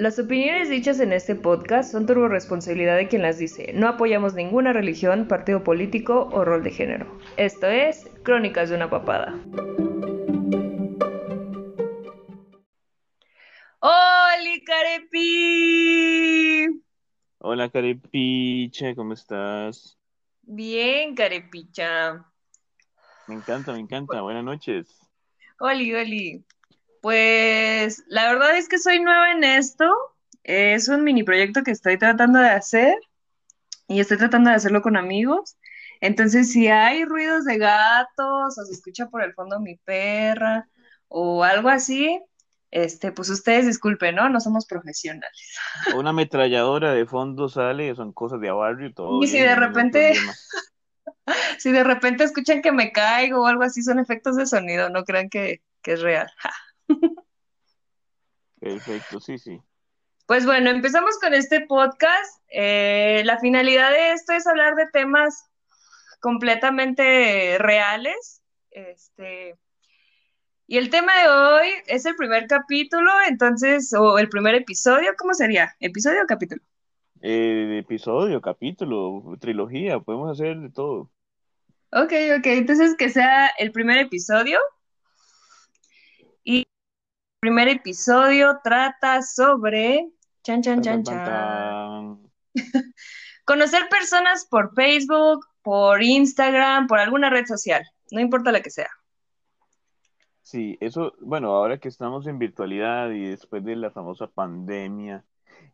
Las opiniones dichas en este podcast son turbo responsabilidad de quien las dice. No apoyamos ninguna religión, partido político o rol de género. Esto es Crónicas de una papada. ¡Hola, Carepi! Hola, Carepicha, ¿cómo estás? Bien, Carepicha. Me encanta, me encanta. Buenas noches. Oli, Oli. Pues la verdad es que soy nueva en esto. Es un mini proyecto que estoy tratando de hacer y estoy tratando de hacerlo con amigos. Entonces, si hay ruidos de gatos o se escucha por el fondo mi perra o algo así, este, pues ustedes disculpen, ¿no? No somos profesionales. Una ametralladora de fondo sale, son cosas de barrio y todo. Y si de repente, si de repente escuchan que me caigo o algo así, son efectos de sonido, no crean que, que es real. Perfecto, sí, sí. Pues bueno, empezamos con este podcast. Eh, la finalidad de esto es hablar de temas completamente reales. Este, y el tema de hoy es el primer capítulo, entonces, o el primer episodio, ¿cómo sería? ¿Episodio o capítulo? Eh, episodio, capítulo, trilogía, podemos hacer de todo. Ok, ok, entonces que sea el primer episodio. Primer episodio trata sobre... Chan, chan, chan, chan. Conocer personas por Facebook, por Instagram, por alguna red social, no importa la que sea. Sí, eso, bueno, ahora que estamos en virtualidad y después de la famosa pandemia,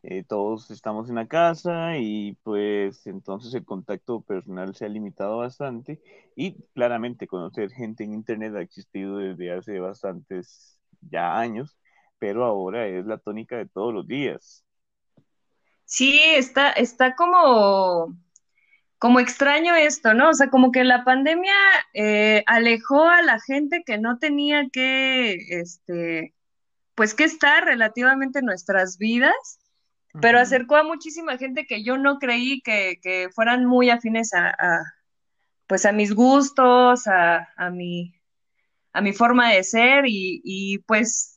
eh, todos estamos en la casa y pues entonces el contacto personal se ha limitado bastante y claramente conocer gente en Internet ha existido desde hace bastantes ya años, pero ahora es la tónica de todos los días. Sí, está, está como, como extraño esto, ¿no? O sea, como que la pandemia eh, alejó a la gente que no tenía que, este, pues que estar relativamente en nuestras vidas, pero acercó a muchísima gente que yo no creí que, que fueran muy afines a, a, pues a mis gustos, a, a mi, a mi forma de ser y, pues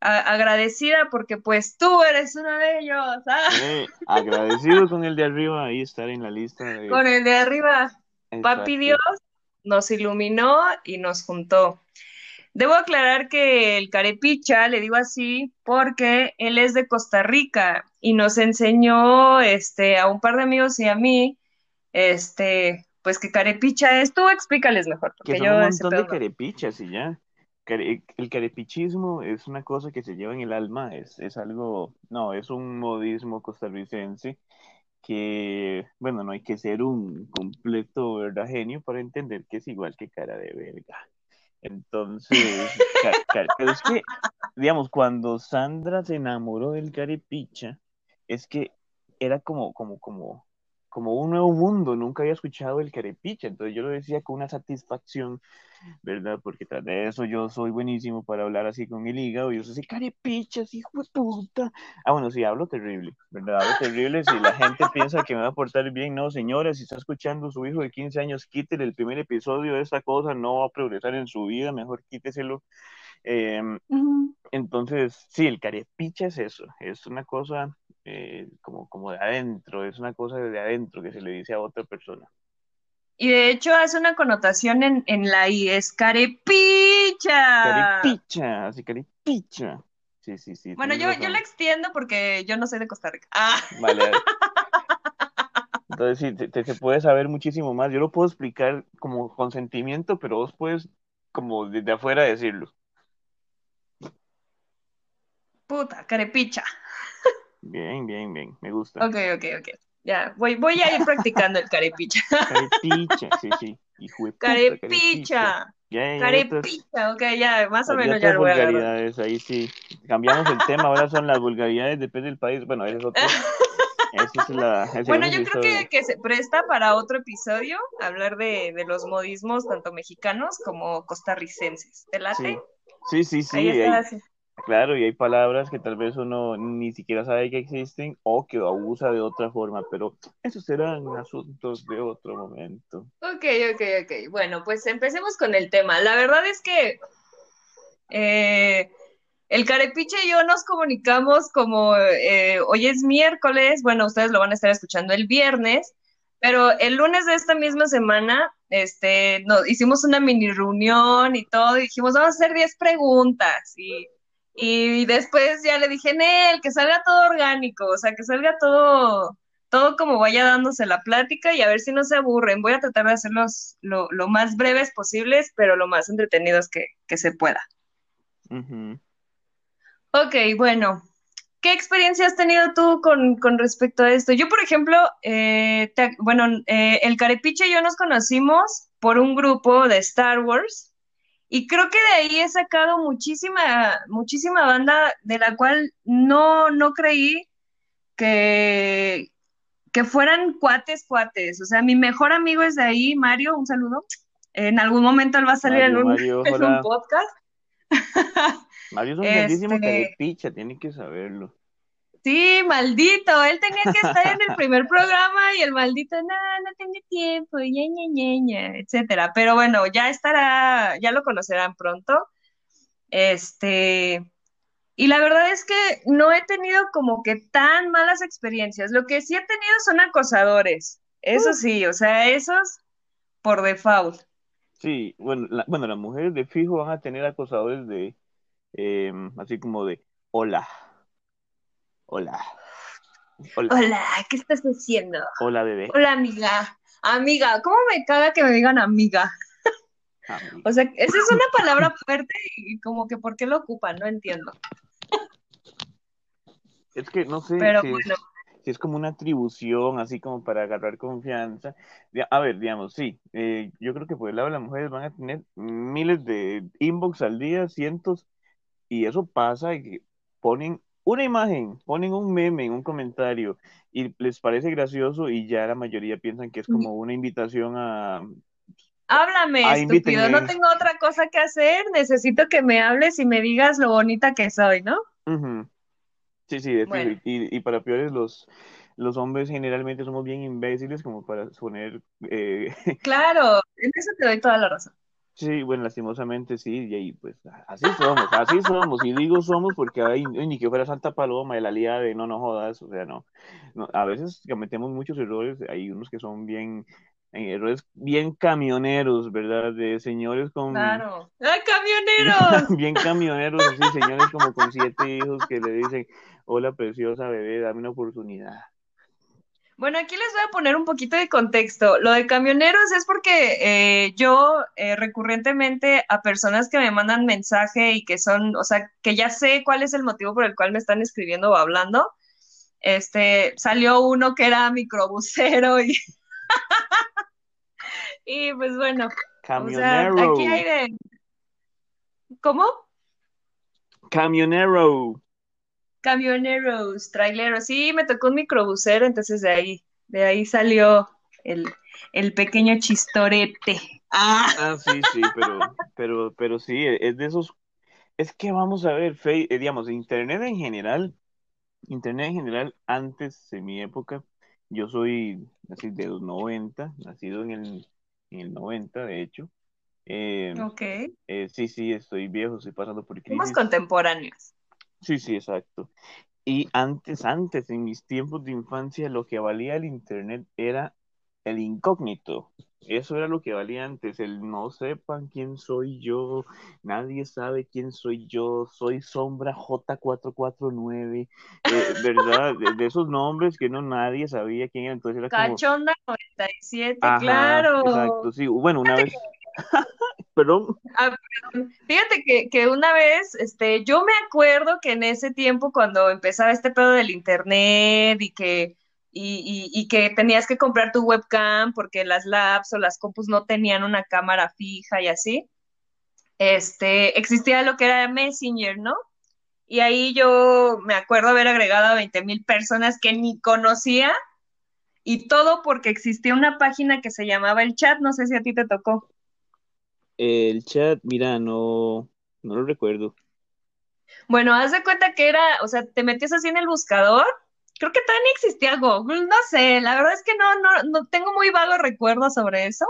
agradecida porque pues tú eres uno de ellos. ¿ah? agradecido con el de arriba, ahí estar en la lista. Con el de arriba. Papi Dios nos iluminó y nos juntó. Debo aclarar que el carepicha, le digo así, porque él es de Costa Rica y nos enseñó este, a un par de amigos y a mí, este, pues que carepicha es, tú explícales mejor. Porque que son un montón de carepichas y ya. El carepichismo es una cosa que se lleva en el alma, es, es algo, no, es un modismo costarricense que, bueno, no hay que ser un completo verdad genio para entender que es igual que cara de verga. Entonces, pero es que, digamos, cuando Sandra se enamoró del carepicha, es que era como, como, como, como un nuevo mundo, nunca había escuchado el carepicha, entonces yo lo decía con una satisfacción, ¿verdad? Porque tras de eso yo soy buenísimo para hablar así con mi hígado, y yo soy carepichas, hijo de puta. Ah, bueno, sí, hablo terrible, ¿verdad? Hablo terrible, si la gente piensa que me va a portar bien, no, señora, si está escuchando su hijo de 15 años, quítele el primer episodio de esta cosa, no va a progresar en su vida, mejor quíteselo. Em, entonces, sí, el carepicha es eso, es una cosa eh, como, como de adentro, es una cosa de adentro que se le dice a otra persona. Y de hecho hace una connotación en, en la I, es carepicha. Carepicha, así carepicha. Sí, sí, sí. Bueno, yo, yo la extiendo porque yo no soy de Costa Rica. Ah. Vale. Entonces sí, te, se puede saber muchísimo más. Yo lo puedo explicar como consentimiento, pero vos puedes como desde afuera decirlo. Puta, carepicha. Bien, bien, bien, me gusta. Ok, ok, ok. Ya, voy, voy a ir practicando el carepicha. Carepicha, sí, sí. Hijo de carepicha. carepicha, ok, ya, más o menos ya lo voy a vulgaridades, ahí sí. Cambiamos el tema, ahora son las vulgaridades, depende del país. Bueno, ese es otro. es la, bueno, yo creo que, que, se presta para otro episodio hablar de, de, los modismos tanto mexicanos como costarricenses. ¿Te late? Sí, sí, sí. sí ahí está, ahí, Claro, y hay palabras que tal vez uno ni siquiera sabe que existen o que abusa de otra forma, pero esos serán asuntos de otro momento. Ok, ok, ok. Bueno, pues empecemos con el tema. La verdad es que, eh, el Carepiche y yo nos comunicamos como eh, hoy es miércoles, bueno, ustedes lo van a estar escuchando el viernes, pero el lunes de esta misma semana, este, nos hicimos una mini reunión y todo, y dijimos, vamos a hacer 10 preguntas, y, y después ya le dije, Nel, que salga todo orgánico, o sea, que salga todo, todo como vaya dándose la plática y a ver si no se aburren. Voy a tratar de hacerlos lo, lo más breves posibles, pero lo más entretenidos que, que se pueda. Ok, bueno, ¿qué experiencia has tenido tú con, con respecto a esto? Yo, por ejemplo, eh, bueno, eh, el Carepiche y yo nos conocimos por un grupo de Star Wars y creo que de ahí he sacado muchísima, muchísima banda de la cual no, no creí que, que fueran cuates, cuates. O sea, mi mejor amigo es de ahí, Mario, un saludo. En algún momento él va a salir en, un, en un podcast. Mario es un grandísimo este... picha, tiene que saberlo. Sí, maldito, él tenía que estar en el primer programa y el maldito, no, no tengo tiempo, ña, ña, ña, etcétera. Pero bueno, ya estará, ya lo conocerán pronto. Este, y la verdad es que no he tenido como que tan malas experiencias. Lo que sí he tenido son acosadores. Eso sí, o sea, esos por default. Sí, bueno, la, bueno, las mujeres de fijo van a tener acosadores de, eh, así como de, hola, hola, hola. Hola, ¿qué estás haciendo? Hola, bebé. Hola, amiga. Amiga, ¿cómo me caga que me digan amiga? amiga. o sea, esa es una palabra fuerte y como que ¿por qué lo ocupan? No entiendo. Es que no sé Pero si, bueno. es, si es como una atribución, así como para agarrar confianza. A ver, digamos, sí, eh, yo creo que por el lado de las mujeres van a tener miles de inbox al día, cientos, y eso pasa y que ponen una imagen, ponen un meme, un comentario, y les parece gracioso y ya la mayoría piensan que es como una invitación a... Háblame, Ah, estúpido, invítenme. no tengo otra cosa que hacer, necesito que me hables y me digas lo bonita que soy, ¿no? Sí, sí, Bueno. Y, y para peores, los, los hombres generalmente somos bien imbéciles como para poner... eh, Claro, en eso te doy toda la razón. Sí, bueno, lastimosamente sí, y ahí pues así somos, así somos, y digo somos porque hay ni que fuera Santa Paloma de la liga de no, no jodas, o sea, no, no, a veces cometemos muchos errores, hay unos que son bien, eh, errores bien camioneros, ¿verdad? De señores con, Claro. ¡Ay, camioneros! bien camioneros, así, señores como con siete hijos que le dicen, hola preciosa bebé, dame una oportunidad. Bueno, aquí les voy a poner un poquito de contexto. Lo de camioneros es porque eh, yo eh, recurrentemente a personas que me mandan mensaje y que son, o sea, que ya sé cuál es el motivo por el cual me están escribiendo o hablando. Este, salió uno que era microbusero y, y pues bueno, o sea, Camionero, aquí hay de... ¿Cómo? camionero. Camioneros, traileros. Sí, me tocó un microbusero, entonces de ahí, de ahí salió el, el pequeño chistorete. Ah, Ah, sí, sí, pero, pero, pero sí, es de esos, es que vamos a ver, Fe- eh, digamos, Internet en general, Internet en general, antes de mi época, yo soy así de los 90, nacido en el, en el 90, de hecho, eh, ok. eh, sí, sí, estoy viejo, estoy pasando por Somos crisis, contemporáneos. Sí, sí, exacto, y antes, antes, en mis tiempos de infancia, lo que valía el Internet era el incógnito. Eso era lo que valía antes, el no sepan quién soy yo, nadie sabe quién soy yo, soy Sombra J449, eh, ¿verdad? De, de esos nombres que no nadie sabía quién era, entonces era como, Cachonda 97, ajá, claro. exacto, sí, bueno, una vez, perdón, Ah, perdón. Fíjate que, que una vez, este, yo me acuerdo que en ese tiempo cuando empezaba este pedo del internet y que, y, y- y que tenías que comprar tu webcam porque las labs o las compus no tenían una cámara fija y así, este, existía lo que era Messenger, ¿no? Y ahí yo me acuerdo haber agregado a 20 mil personas que ni conocía y todo porque existía una página que se llamaba El Chat, no sé si a ti te tocó. El chat, mira, no, no lo recuerdo, Bueno, haz de cuenta que era, o sea, te metías así en el buscador. Creo que todavía existía Google, no sé, la verdad es que no, no, no tengo muy vago recuerdo sobre eso,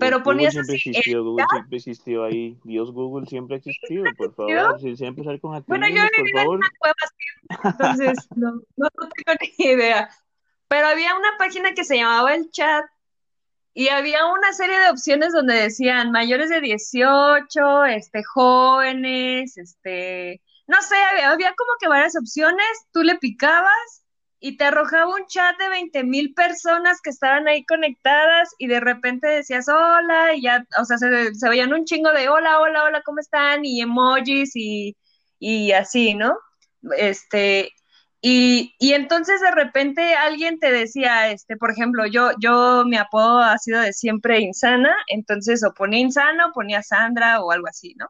pero ponías siempre así, existió, Google siempre existió ahí, Dios Google siempre ha existido, por favor, si desea empezar con bueno, yo he vivido en una cueva siempre, entonces no, no, no tengo ni idea, pero había una página que se llamaba El Chat y había una serie de opciones donde decían mayores de 18, este, jóvenes, este, no sé, había, había como que varias opciones, tú le picabas y te arrojaba un chat de 20 mil personas que estaban ahí conectadas y de repente decías hola y ya, o sea, se, veían un chingo de hola, hola, hola, ¿cómo están? Y emojis y, y así, ¿no? Este, y, y entonces de repente alguien te decía, este, por ejemplo, yo, yo, mi apodo ha sido de siempre Insana, entonces o ponía Insana o ponía Sandra o algo así, ¿no?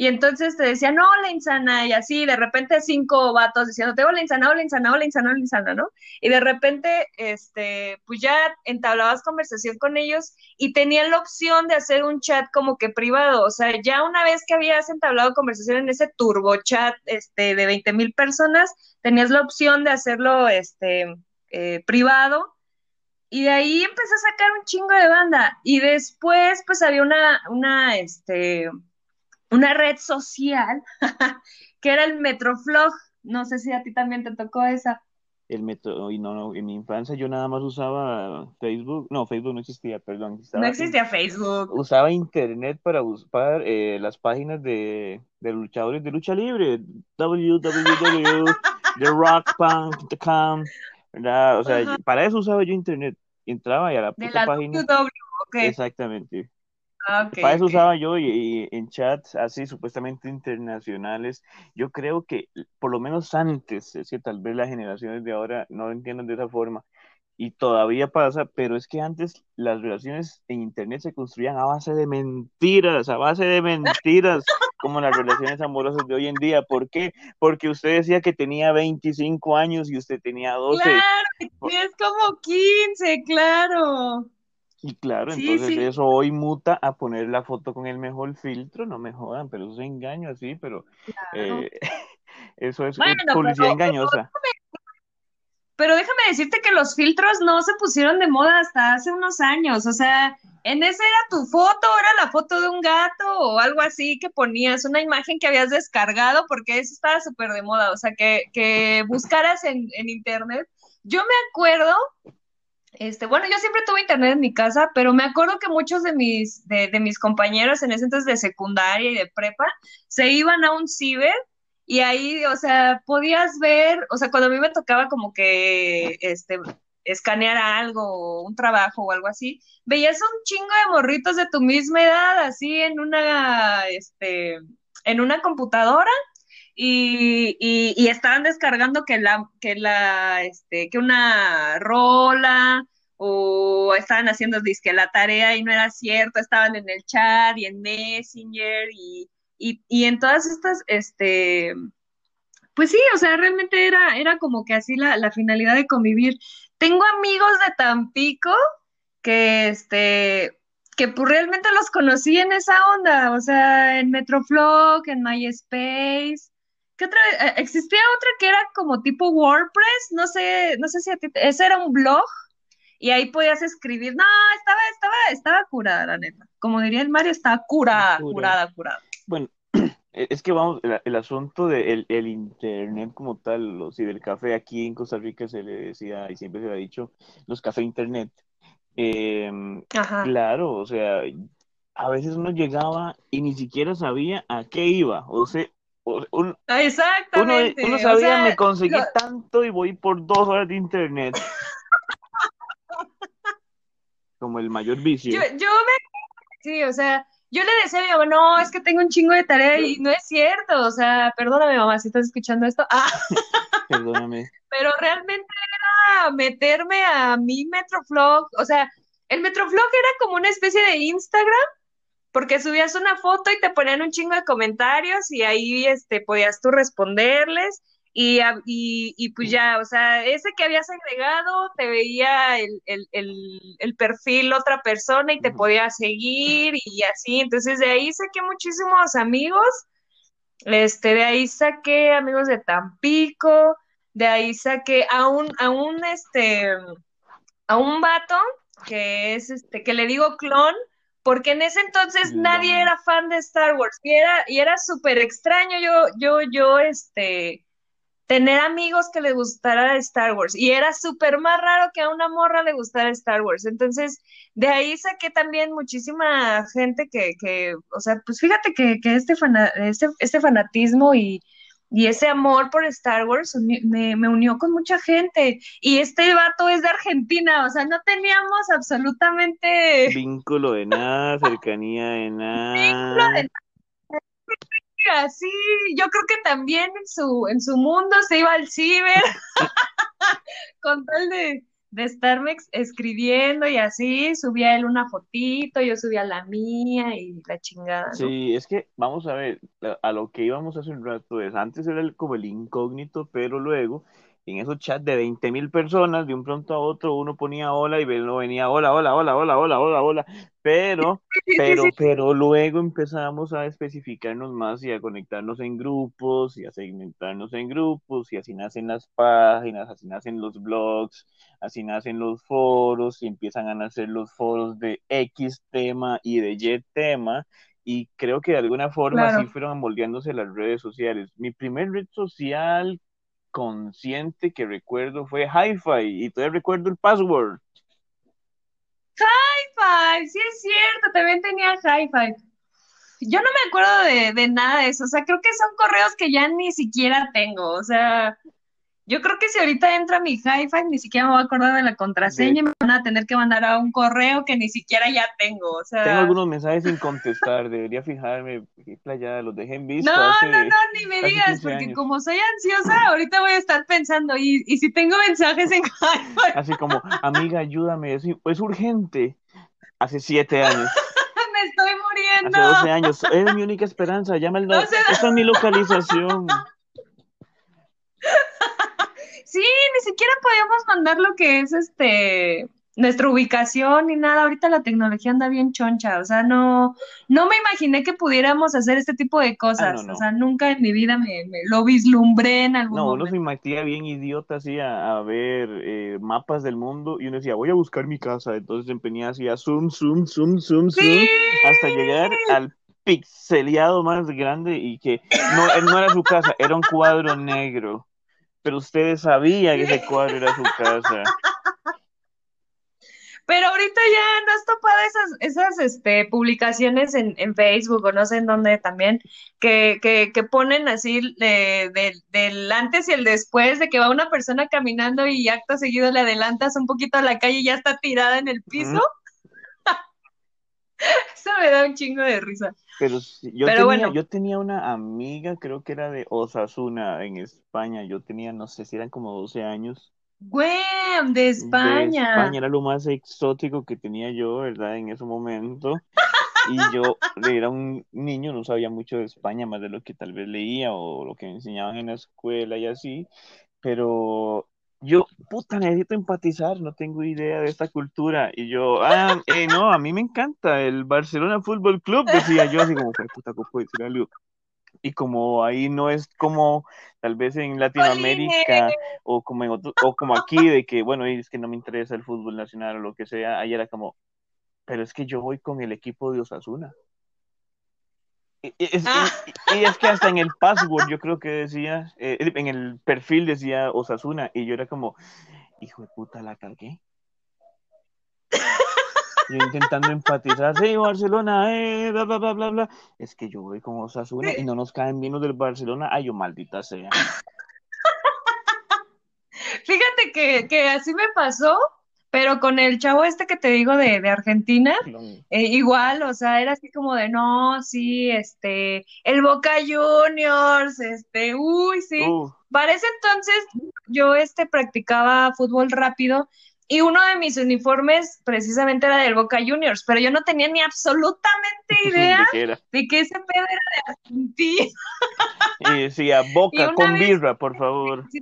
Y entonces te decían, hola insana, y así, de repente cinco vatos diciéndote, hola insana, hola insana, hola insana, hola insana, ¿no? Y de repente, este, pues ya entablabas conversación con ellos y tenían la opción de hacer un chat como que privado, o sea, ya una vez que habías entablado conversación en ese turbo chat, este, de 20 mil personas, tenías la opción de hacerlo, este, eh, privado. Y de ahí empecé a sacar un chingo de banda. Y después, pues había una, una, este, una red social que era el Metroflog. No sé si a ti también te tocó esa. El metro, y no, no, en mi infancia yo nada más usaba Facebook, no, Facebook no existía, perdón, No existía Facebook. usaba internet para buscar eh, las páginas de, de luchadores de lucha libre, www.therockpunk.com, ¿verdad? O sea, para eso usaba yo internet, entraba y a la De puta la página, WW, ok. exactamente, Ah, ok, para eso ok. usaba yo y, y en chats así supuestamente internacionales. Yo creo que por lo menos antes, es que tal vez las generaciones de ahora no lo entiendan de esa forma y todavía pasa, pero es que antes las relaciones en internet se construían a base de mentiras, a base de mentiras, como las relaciones amorosas de hoy en día. ¿Por qué? Porque usted decía que tenía 25 años y usted tenía 12. Claro, es como 15, claro. Y claro, Sí, entonces sí, eso hoy muta a poner la foto con el mejor filtro, no me jodan, pero eso es engaño así, pero claro. eh, eso es Bueno, publicidad pero, engañosa. pero déjame decirte que los filtros no se pusieron de moda hasta hace unos años. O sea, en ese era tu foto, era la foto de un gato o algo así que ponías, una imagen que habías descargado porque eso estaba súper de moda. O sea, que, que buscaras en, en internet. Yo me acuerdo Este, bueno, yo siempre tuve internet en mi casa, pero me acuerdo que muchos de mis, de, de mis compañeros en ese entonces de secundaria y de prepa se iban a un ciber y ahí, o sea, podías ver, o sea, cuando a mí me tocaba como que, este, escanear algo, un trabajo o algo así, veías un chingo de morritos de tu misma edad, así en una, este, en una computadora y, y, y estaban descargando que la, que la, este, que una rola, o estaban haciendo disque la tarea y no era cierto, estaban en el chat y en Messenger y, y, y en todas estas, este, pues sí, o sea, realmente era, era como que así la, la finalidad de convivir. Tengo amigos de Tampico que, este, que pues realmente los conocí en esa onda, o sea, en Metroflog, en MySpace. ¿Qué otra? Eh, Existía otra que era como tipo WordPress, no sé, no sé si a ti, ese era un blog y ahí podías escribir. No, estaba, estaba, estaba curada, la neta. Como diría el Mario, estaba curada, curada, curada. Bueno, e- es que vamos, el, el asunto del el internet como tal, los cibercafé aquí en Costa Rica se le decía y siempre se le ha dicho los café internet. Em, Ajá. claro, o sea, a veces uno llegaba y ni siquiera sabía a qué iba, o sea, uno, uno Exactamente. O sabía, me conseguí lo- tanto y voy por dos horas de internet, como el mayor yo, vicio. yo me, sí, o sea, yo le decía a mi mamá, no, es que tengo un chingo de tarea y no es cierto. O sea, perdóname, mamá, si estás escuchando esto. Ah, Perdóname. pero realmente era meterme a mi Metroflog. O sea, el Metroflog era como una especie de Instagram porque subías una foto y te ponían un chingo de comentarios y ahí este, podías tú responderles y, y, y pues ya, o sea, ese que habías agregado te veía el, el, el, el perfil otra persona y te podía seguir y así, entonces de ahí saqué muchísimos amigos, este, de ahí saqué amigos de Tampico, de ahí saqué a un, a un, este, a un vato que es, este, que le digo clon, porque en ese entonces nadie era fan de Star Wars y era, y era súper extraño yo, yo, yo, este, tener amigos que le gustara Star Wars y era súper más raro que a una morra le gustara Star Wars. Entonces, de ahí saqué también muchísima gente que, que o sea, pues fíjate que, que este, este, este fanatismo y, y ese amor por Star Wars me, me, unió con mucha gente. Y este vato es de Argentina, o sea, no teníamos absolutamente... Vínculo de nada, cercanía de nada. Vínculo de nada. Sí, yo creo que también en su, en su mundo se iba al ciber con tal de, de estarme escribiendo y así, subía él una fotito, yo subía la mía y la chingada. Sí, es que vamos a ver, a lo que íbamos hace un rato es, antes era como el incógnito, pero luego en esos chats de 20 mil personas, de un pronto a otro, uno ponía hola y no venía hola, hola, hola, hola, hola, hola, hola, pero, pero, pero luego empezamos a especificarnos más y a conectarnos en grupos y a segmentarnos en grupos y así nacen las páginas, así nacen los blogs, así nacen los foros y empiezan a nacer los foros de X tema y de Y tema. Y creo que de alguna forma así fueron moldeándose las redes sociales. Mi primer red social consciente que recuerdo fue Hi-Fi y todavía recuerdo el password. Hi-Fi, sí es cierto, también tenía Hi-Fi. Yo no me acuerdo de, de, nada de eso, o sea, creo que son correos que ya ni siquiera tengo, o sea, yo creo que si ahorita entra mi hi-fi, ni siquiera me voy a acordar de la contraseña y me van a tener que mandar a un correo que ni siquiera ya tengo. O sea... Tengo algunos mensajes sin contestar, debería fijarme playa los dejé en visto. No, no, no, ni me digas, porque como soy ansiosa, ahorita voy a estar pensando, y, y si tengo mensajes en hi-fi. Así como, amiga, ayúdame, es, es urgente. Hace siete años. me estoy muriendo. Hace 12 años, es mi única esperanza, llama el... Esta es mi localización. Sí, ni siquiera podíamos mandar lo que es este nuestra ubicación ni nada. Ahorita la tecnología anda bien choncha, o sea, no, no me imaginé que pudiéramos hacer este tipo de cosas. Ah, o sea, nunca en mi vida me, lo vislumbré en algún No, uno se imaginaba bien idiota así a, ver eh, mapas del mundo y uno decía, voy a buscar mi casa. Entonces empeñaba así a zoom, zoom, zoom, zoom, zoom, hasta llegar al pixeleado más grande y que no, no era su casa, era un cuadro negro pero ustedes sabían que ese cuadro era su casa. Pero ahorita ya no has topado esas, esas este, publicaciones en, en Facebook o no sé en dónde también, que, que, que ponen así de, del antes y el después, de que va una persona caminando y acto seguido le adelantas un poquito a la calle y ya está tirada en el piso. Eso me da un chingo de risa. Pero yo, tenía, yo tenía una amiga, creo que era de Osasuna, en España. Yo tenía, no sé si eran como 12 años. ¡Güey! De España. España era lo más exótico que tenía yo, ¿verdad? En ese momento. Y yo era un niño, no sabía mucho de España, más de lo que tal vez leía o lo que me enseñaban en la escuela y así. Pero yo, puta, necesito empatizar, no tengo idea de esta cultura. Y yo, ah, eh, no, a mí me encanta el Barcelona Fútbol Club, decía yo, así como, puta, ¿cómo decir algo? Y como ahí no es como tal vez en Latinoamérica o como en o como aquí de que, bueno, es que no me interesa el fútbol nacional o lo que sea, ahí era como, pero es que yo voy con el equipo de Osasuna. Y es, ah. y, es, que hasta en el password yo creo que decía, eh, en el perfil decía Osasuna y yo era como, hijo de puta, la cargué. Yo intentando empatizar, sí, Barcelona, eh, bla, bla, bla, bla, bla. Es que yo voy con Osasuna y no nos caen bien los del Barcelona. Ay, yo maldita sea. Fíjate que, que así me pasó pero con el chavo este que te digo de, de Argentina, eh, igual, o sea, era así como de, no, sí, este, el Boca Juniors, este, uy, sí. Para ese entonces yo, este, practicaba fútbol rápido y uno de mis uniformes precisamente era del Boca Juniors, pero yo no tenía ni absolutamente idea de, que ese pedo era de Argentina. Y decía, Boca con birra, por favor. Sí,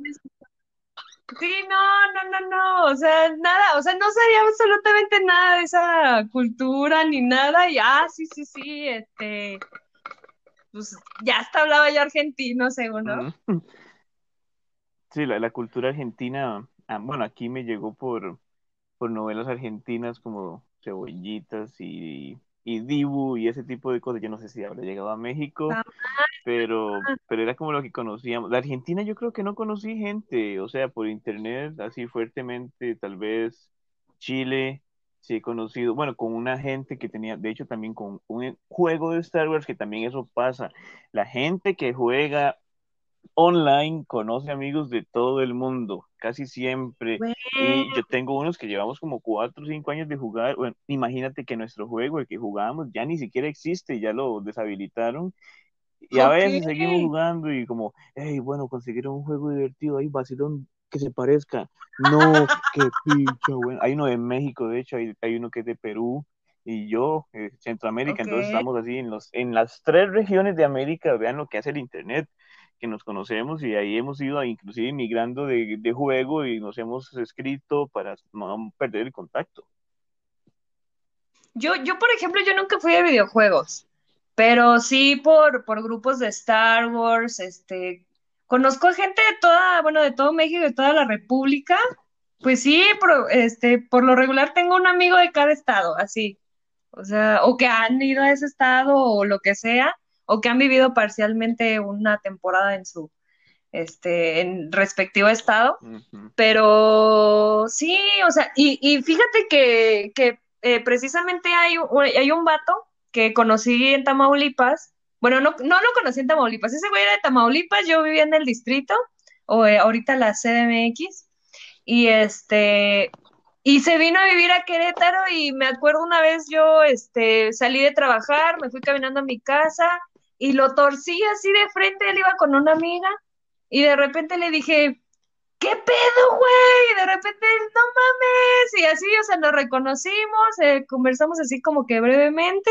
no, no, no, no, o sea, nada, o sea, no sabía absolutamente nada de esa cultura ni nada, y ah, sí, sí, sí, este, pues ya hasta hablaba yo argentino, según, ¿no? Sí, la, la cultura argentina, ah, bueno, aquí me llegó por, por novelas argentinas como Cebollitas y, y Dibu y ese tipo de cosas. Yo no sé si habrá llegado a México, pero, pero era como lo que conocíamos. De Argentina yo creo que no conocí gente, o sea, por internet, así fuertemente, tal vez Chile, sí he conocido, bueno, con una gente que tenía, de hecho también con un juego de Star Wars, que también eso pasa. La gente que juega online conoce amigos de todo el mundo, casi siempre. Bueno, Y yo tengo unos que llevamos como cuatro o cinco años de jugar. Bueno, imagínate que nuestro juego, el que jugábamos, ya ni siquiera existe, ya lo deshabilitaron. Y a ok. veces seguimos jugando y como, hey, bueno, conseguir un juego divertido ahí, vacilón, que se parezca. No, qué picha, bueno. Hay uno de México, de hecho, hay, hay uno que es de Perú. Y yo, eh, Centroamérica, Ok. entonces estamos así en los, en las tres regiones de América, vean lo que hace el Internet que nos conocemos y ahí hemos ido inclusive migrando de, juego y nos hemos escrito para no perder el contacto. Yo, yo, por ejemplo, yo nunca fui de videojuegos, pero sí por, por grupos de Star Wars, este, conozco gente de toda, bueno, de todo México, de toda la República, pues sí, por, este, por lo regular tengo un amigo de cada estado, así, o sea, o que han ido a ese estado o lo que sea, o que han vivido parcialmente una temporada en su, este, en respectivo estado. Pero sí, o sea, y, y fíjate que, que eh, precisamente hay, un- hay un vato que conocí en Tamaulipas. Bueno, no, no lo conocí en Tamaulipas, ese güey era de Tamaulipas, yo vivía en el distrito, o eh, ahorita la CDMX, y este, y se vino a vivir a Querétaro y me acuerdo una vez yo, este, salí de trabajar, me fui caminando a mi casa y lo torcí así de frente, él iba con una amiga y de repente le dije, ¿qué pedo, güey? Y de repente, no mames, y así, o sea, nos reconocimos, eh, conversamos así como que brevemente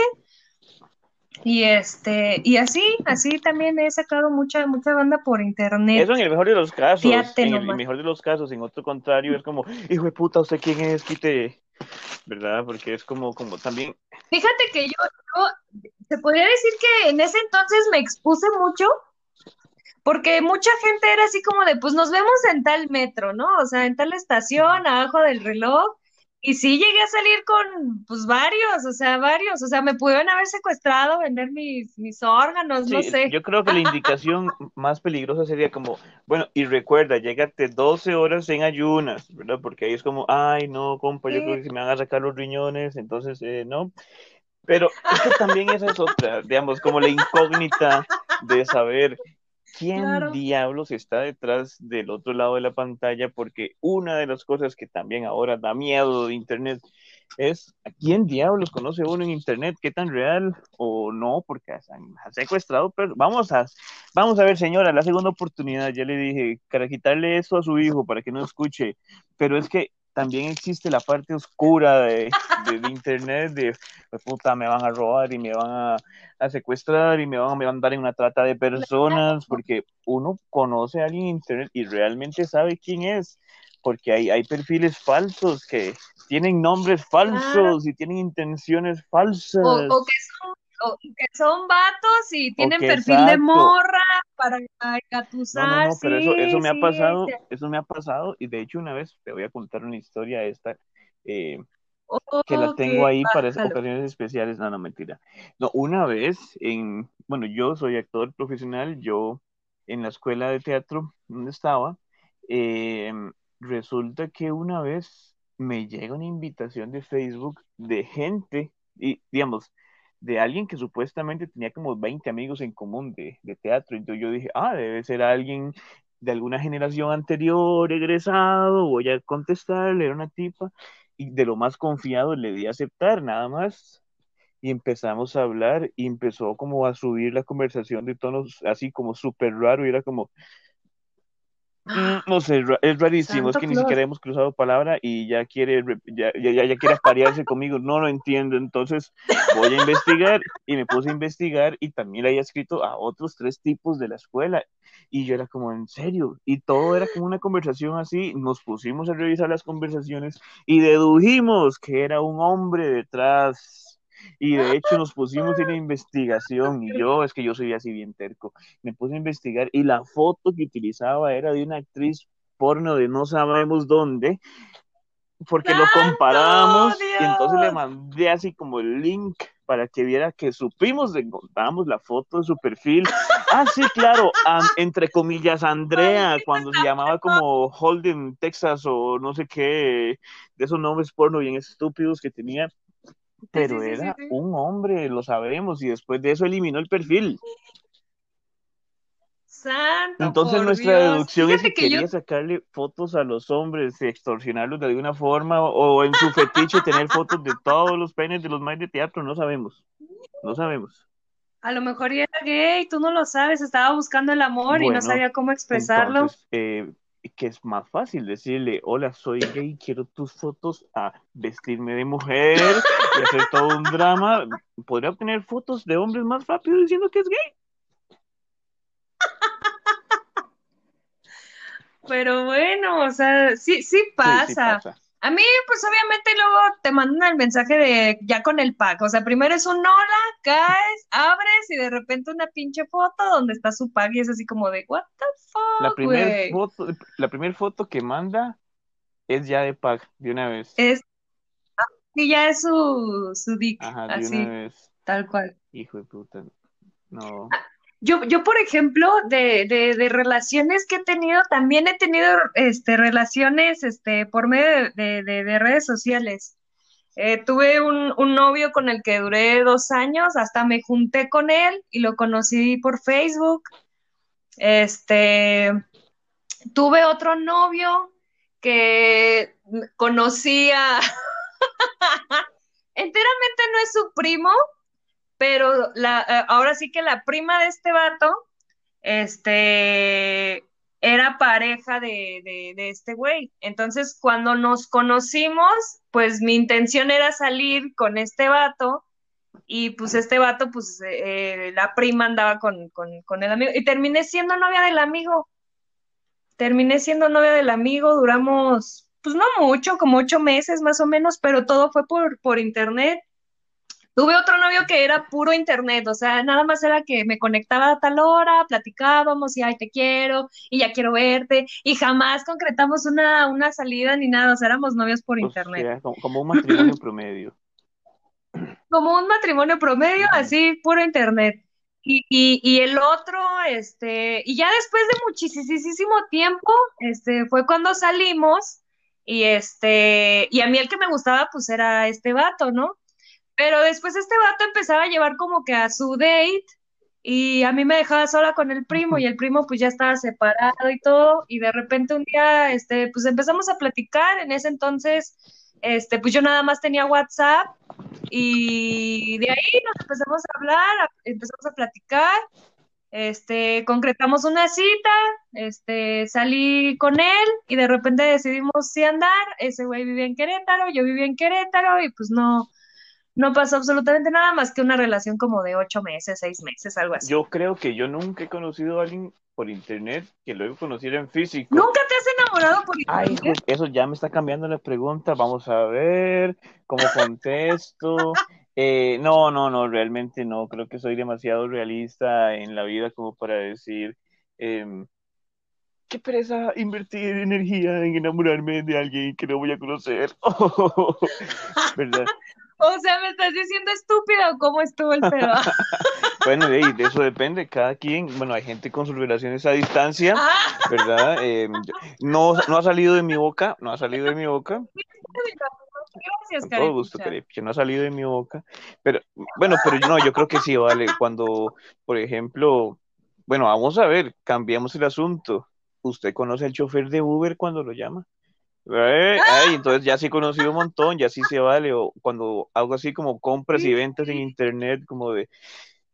y este, y así, así también he sacado mucha, mucha banda por internet. Eso en el mejor de los casos, Fíjate en el mejor de los casos, en otro contrario es como, hijo de puta, ¿usted quién es? Quite, ¿verdad? Porque es como, como también, Fíjate que yo, yo, se podría decir que en ese entonces me expuse mucho, porque mucha gente era así como de, pues nos vemos en tal metro, ¿no? O sea, en tal estación, abajo del reloj. Y sí llegué a salir con, pues varios, o sea, varios, o sea, me pudieron haber secuestrado, vender mis, mis órganos, no sé. yo creo que la indicación más peligrosa sería como, bueno, y recuerda, llégate 12 horas en ayunas, ¿verdad? Porque ahí es como, ay, no, compa, yo creo que se me van a sacar los riñones, entonces, eh, no. Pero es que también esa es otra, digamos, como la incógnita de saber quién claro. diablos está detrás del otro lado de la pantalla, porque una de las cosas que también ahora da miedo de Internet es a quién diablos conoce uno en Internet, qué tan real o no, porque han, han secuestrado, pero vamos a, vamos a ver, señora, la segunda oportunidad, ya le dije, para quitarle eso a su hijo, para que no escuche, pero es que también existe la parte oscura de, de, de internet, de pues, puta, me van a robar y me van a, a, secuestrar y me van a mandar en una trata de personas, porque uno conoce a alguien en internet y realmente sabe quién es, porque hay, hay perfiles falsos que tienen nombres falsos Claro. y tienen intenciones falsas. O, o que son, o que son vatos y tienen perfil de morra para No, engatusar, no, no, pero eso, sí, eso me ha pasado, sí. eso me ha pasado, y de hecho una vez te voy a contar una historia esta, eh, Oh, que la tengo ahí para esas bájalo. ocasiones especiales, no, no, mentira. No, una vez en, bueno, yo soy actor profesional, yo en la escuela de teatro donde estaba, eh, resulta que una vez me llega una invitación de Facebook de gente, y digamos, de alguien que supuestamente tenía como 20 amigos en común de, de teatro. Entonces yo dije, ah, debe ser alguien de alguna generación anterior, egresado, voy a contestarle, era una tipa, y de lo más confiado le di a aceptar, nada más. Y empezamos a hablar y empezó como a subir la conversación de tonos así como súper raro y era como, no sé, es rarísimo, Santo es que ni siquiera hemos cruzado palabra y ya quiere, ya, ya, ya quiere aparearse conmigo, no lo entiendo, entonces voy a investigar y me puse a investigar y también le había escrito a otros tres tipos de la escuela. Y yo era como, en serio, y todo era como una conversación así, nos pusimos a revisar las conversaciones y dedujimos que era un hombre detrás. Y de hecho nos pusimos en investigación y yo, es que yo soy así bien terco, me puse a investigar y la foto que utilizaba era de una actriz porno de no sabemos dónde, porque lo comparamos y entonces le mandé así como el link para que viera que supimos, encontramos la foto de su perfil. Ah, sí, claro, entre comillas, Andrea, cuando se llamaba como Holden, Texas o no sé qué, de esos nombres porno bien estúpidos que tenía. Pero era un hombre, lo sabemos, y después de eso eliminó el perfil. Santo, Entonces nuestra deducción es que, quería sacarle fotos a los hombres, extorsionarlos de alguna forma, o, en su fetiche tener fotos de todos los penes de los más de teatro, no sabemos, no sabemos. A lo mejor era gay, tú no lo sabes, estaba buscando el amor y no sabía cómo expresarlo. Entonces, eh, que es más fácil decirle, hola, soy gay, quiero tus fotos a vestirme de mujer y hacer todo un drama. Podría obtener fotos de hombres más rápido diciendo que es gay. Pero bueno, o sea, sí, sí pasa. A mí, pues obviamente luego te mandan el mensaje de ya con el pack. O sea, primero es un hola, caes, abres y de repente una pinche foto donde está su pack y es así como de, what the fuck, La primera foto, la primera foto que manda es ya de pack, de una vez. Es, y ya es su, su dick, Ajá, de así, una vez. tal cual. Hijo de puta. No. Yo, yo, por ejemplo, de, de, de, relaciones que he tenido, también he tenido este, relaciones este, por medio de, de redes sociales. Eh, tuve un, un, novio con el que duré dos años, hasta me junté con él y lo conocí por Facebook. Este, tuve otro novio que conocía, enteramente no es su primo, pero la, eh, ahora sí que la prima de este vato, este, era pareja de, de, este güey. Entonces, cuando nos conocimos, pues mi intención era salir con este vato y pues este vato, pues eh, la prima andaba con, con, con, el amigo y terminé siendo novia del amigo. Terminé siendo novia del amigo, duramos, pues no mucho, como ocho meses más o menos, pero todo fue por, por internet. Tuve otro novio que era puro internet, o sea, nada más era que me conectaba a tal hora, platicábamos y ay, te quiero y ya quiero verte y jamás concretamos una, una salida ni nada, o sea, éramos novios por Pues, internet. como, como un matrimonio promedio. Como un matrimonio promedio, así, puro internet. Y, y, y el otro, este, y ya después de muchísimo tiempo, este, fue cuando salimos y este, y a mí el que me gustaba pues era este vato, ¿no? Pero después este vato empezaba a llevar como que a su date y a mí me dejaba sola con el primo y el primo pues ya estaba separado y todo. Y de repente un día este pues empezamos a platicar. En ese entonces este pues yo nada más tenía WhatsApp y de ahí nos empezamos a hablar, a- empezamos a platicar, este concretamos una cita, este salí con él y de repente decidimos sí andar, ese güey vivía en Querétaro, yo vivía en Querétaro y pues no no pasó absolutamente nada más que una relación como de ocho meses, seis meses, algo así. Yo creo que yo nunca he conocido a alguien por internet que luego conociera en físico. ¿Nunca te has enamorado por Ay, internet? ju- eso ya me está cambiando la pregunta. Vamos a ver cómo contesto. Eh, no, no, no, realmente no. Creo que soy demasiado realista en la vida como para decir, em, qué pereza invertir energía en enamorarme de alguien que no voy a conocer. ¿Verdad? O sea, ¿me estás diciendo estúpida o cómo estuvo el pedo? Bueno, de, de eso depende. Cada quien, bueno, hay gente con sus relaciones a distancia, Ah, ¿verdad? Em, no, no ha salido de mi boca, no ha salido de mi boca. gracias, Con todo gusto, Carepicha. no ha salido de mi boca. Pero, bueno, pero no, yo creo que sí, vale. Cuando, por ejemplo, bueno, vamos a ver, cambiamos el asunto. ¿Usted conoce al chofer de Uber cuando lo llama? Eh, ay, entonces ya sí he conocido un montón, ya sí se vale. O cuando hago así como compras y Sí, ventas en sí. internet, como de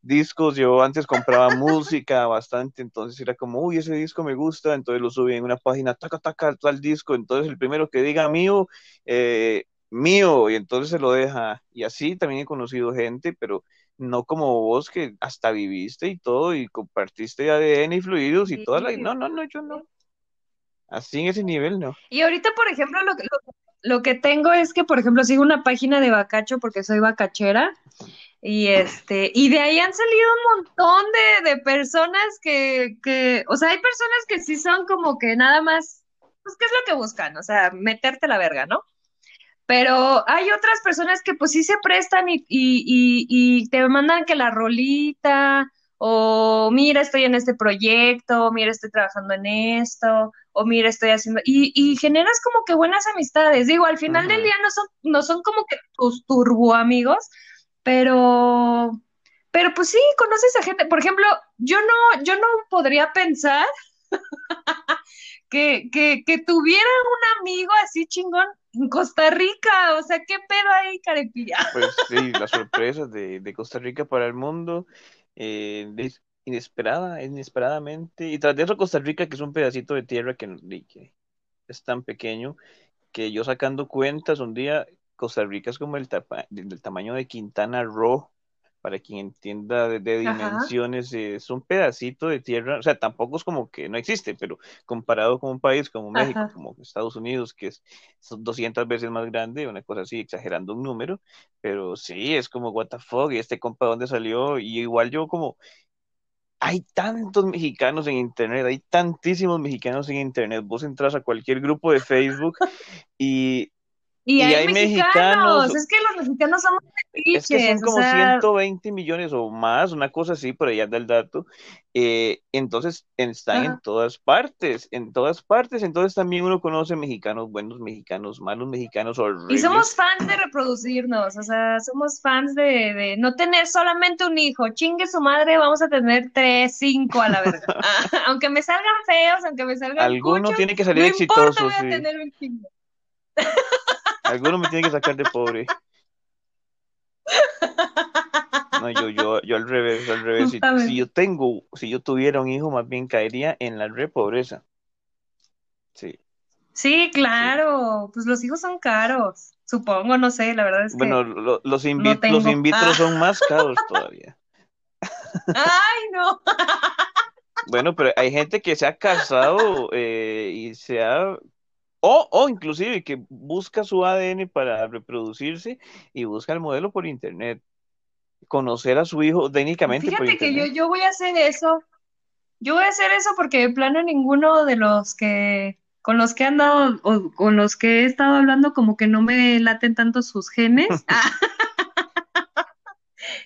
discos, yo antes compraba música bastante, entonces era como, uy, ese disco me gusta, entonces lo subí en una página, taca, taca, tal disco, entonces el primero que diga mío, eh, mío, y entonces se lo deja. Y así también he conocido gente, pero no como vos que hasta viviste y todo, y compartiste ADN y fluidos y toda la... Sí. No, no, no, yo no. Así en ese nivel, no. Y ahorita, por ejemplo, lo, que- lo, lo que tengo es que, por ejemplo, sigo una página de Bacacho porque soy bacachera. Y este, y de ahí han salido un montón de, de personas que, que, o sea, hay personas que sí son como que nada más pues, ¿qué es lo que buscan? O sea, meterte la verga, ¿no? Pero hay otras personas que pues sí se prestan y, y, y, te mandan que la rolita, o mira, estoy en este proyecto, mira, estoy trabajando en esto, o mira, estoy haciendo, y, y generas como que buenas amistades. Digo, al final del día no son, no son como que tus turbo amigos, pero, pero pues sí, conoces a gente. Por ejemplo, yo no, yo no podría pensar que, que, que tuviera un amigo así chingón en Costa Rica, o sea, ¿qué pedo ahí, carepilla? Pues sí, las sorpresas de, Costa Rica para el mundo, eh, inesperada, inesperadamente, y tras de eso Costa Rica, que es un pedacito de tierra que, que es tan pequeño, que yo sacando cuentas un día, Costa Rica es como el del tamaño de Quintana Roo, para quien entienda de, dimensiones, es un pedacito de tierra, o sea, tampoco es como que no existe, pero comparado con un país como México, como Estados Unidos, que es 200 veces más grande, una cosa así, exagerando un número, pero sí, es como, what the fuck, y este compa, ¿dónde salió? Y igual yo como, hay tantos mexicanos en internet, hay tantísimos mexicanos en internet, vos entras a cualquier grupo de Facebook y y, hay, mexicanos. Es que los mexicanos somos Es que son como 120 millones o más, una cosa así, por allá del dato. Eh, entonces están en todas partes, en todas partes. Entonces también uno conoce mexicanos buenos, mexicanos malos, mexicanos horribles. Y somos fans de reproducirnos, o sea, somos fans de, de no tener solamente un hijo. Chingue su madre, vamos a tener tres, cinco a la verdad. aunque me salgan feos, aunque me salgan. Alguno tiene que salir exitoso. voy a tener un chingo. Alguno me tiene que sacar de pobre. No, yo, yo, yo al revés, al revés. Si, yo tengo, si yo tuviera un hijo, más bien caería en la re pobreza. Sí. Sí, claro. Pues los hijos son caros. Supongo, no sé, la verdad es que. Bueno, los, los in vitro son más caros todavía. Ay, no. Bueno, pero hay gente que se ha casado eh, y se ha o, o inclusive que busca su ADN para reproducirse y busca el modelo por internet. Conocer a su hijo técnicamente Fíjate que yo, yo voy a hacer eso. Yo voy a hacer eso porque de plano ninguno de los que con los que he andado o con los que he estado hablando como que no me laten tanto sus genes.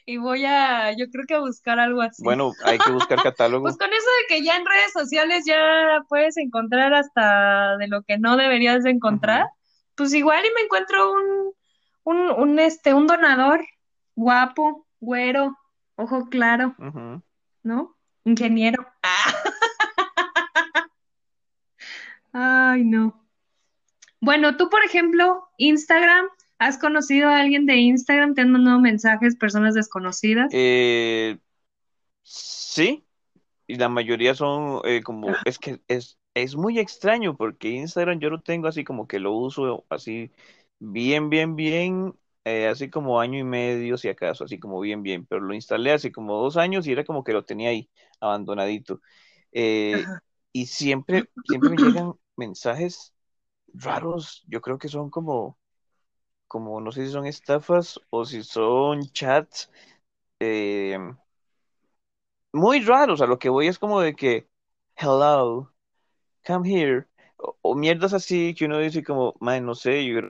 y voy a, yo creo que a buscar algo así. Bueno, hay que buscar catálogo. pues con eso de que ya en redes sociales ya puedes encontrar hasta de lo que no deberías de encontrar, pues igual y me encuentro un, un, un, este, un donador guapo, güero, ojo claro, ¿no? Ingeniero. Ay, no. Bueno, tú, por ejemplo, Instagram, ¿Has conocido a alguien de Instagram? ¿Te han mandado mensajes, personas desconocidas? Eh, sí, y la mayoría son eh, como, es que es, es muy extraño porque Instagram yo lo tengo así como que lo uso así bien, bien, bien, eh, así como año y medio si acaso, así como bien, bien, pero lo instalé así como dos años y era como que lo tenía ahí abandonadito. y siempre, siempre me llegan mensajes raros, yo creo que son como como no sé si son estafas o si son chats eh, muy raros. A lo que voy es como de que, hello, come here. O, mierdas así que uno dice como, man, no sé, yo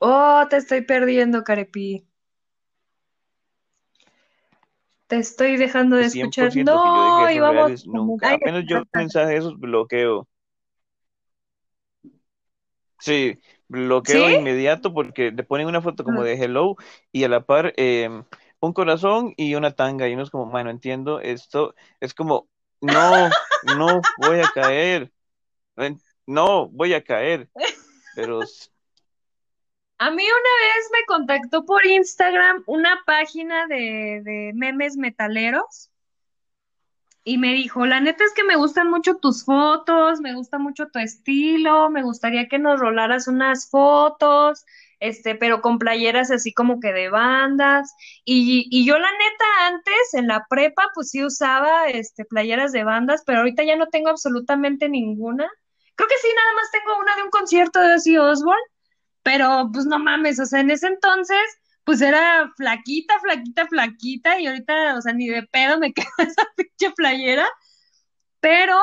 Oh, te estoy perdiendo, Carepi. Te estoy dejando de escuchar. No, y vamos. Apenas yo mensaje esos bloqueo. Sí, bloqueo inmediato porque te ponen una foto como de hello y a la par em, un corazón y una tanga y uno es como, bueno, entiendo esto, es como, no, no voy a caer, no voy a caer, pero... A mí una vez me contactó por Instagram una página de, de memes metaleros y me dijo, la neta es que me gustan mucho tus fotos, me gusta mucho tu estilo, me gustaría que nos rolaras unas fotos, este, pero con playeras así como que de bandas. Y, y yo la neta antes en la prepa pues sí usaba este, playeras de bandas, pero ahorita ya no tengo absolutamente ninguna. Creo que sí, nada más tengo una de un concierto de Ozzy Osbourne, pero pues no mames, o sea, en ese entonces pues era flaquita, flaquita, flaquita, y ahorita, o sea, ni de pedo me queda esa pinche playera. pero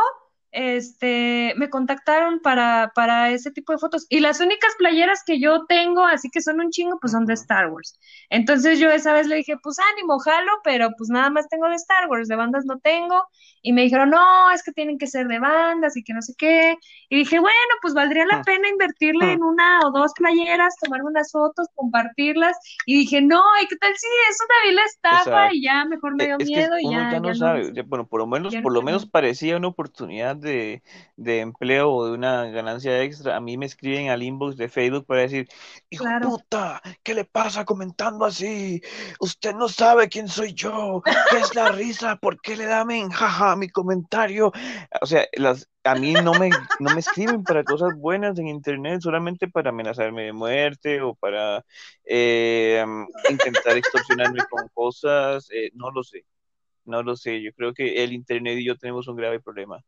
este, me contactaron para, para ese tipo de fotos. Y las únicas playeras que yo tengo, así que son un chingo, pues son de Star Wars. Entonces yo esa vez le dije, pues ánimo, jalo, pero pues nada más tengo de Star Wars, de bandas no tengo. Y me dijeron, no, es que tienen que ser de bandas y que no sé qué. Y dije, bueno, pues valdría la pena invertirle en una o dos playeras, tomarme unas fotos, compartirlas. Y dije, no, ¿y qué tal si es una vil estafa? Y ya mejor me dio miedo y ya. ya no sabe, bueno, por lo menos, por lo menos parecía una oportunidad de, de, empleo o de una ganancia extra, a mí me escriben al inbox de Facebook para decir, hijo puta, ¿qué le pasa comentando así? Usted no sabe quién soy yo, ¿qué es la risa? ¿Por qué le da jaja mi comentario? O sea, las, a mí no me, no me escriben para cosas buenas en internet, solamente para amenazarme de muerte o para eh, intentar extorsionarme con cosas, eh, no lo sé. No lo sé, yo creo que el Internet y yo tenemos un grave problema.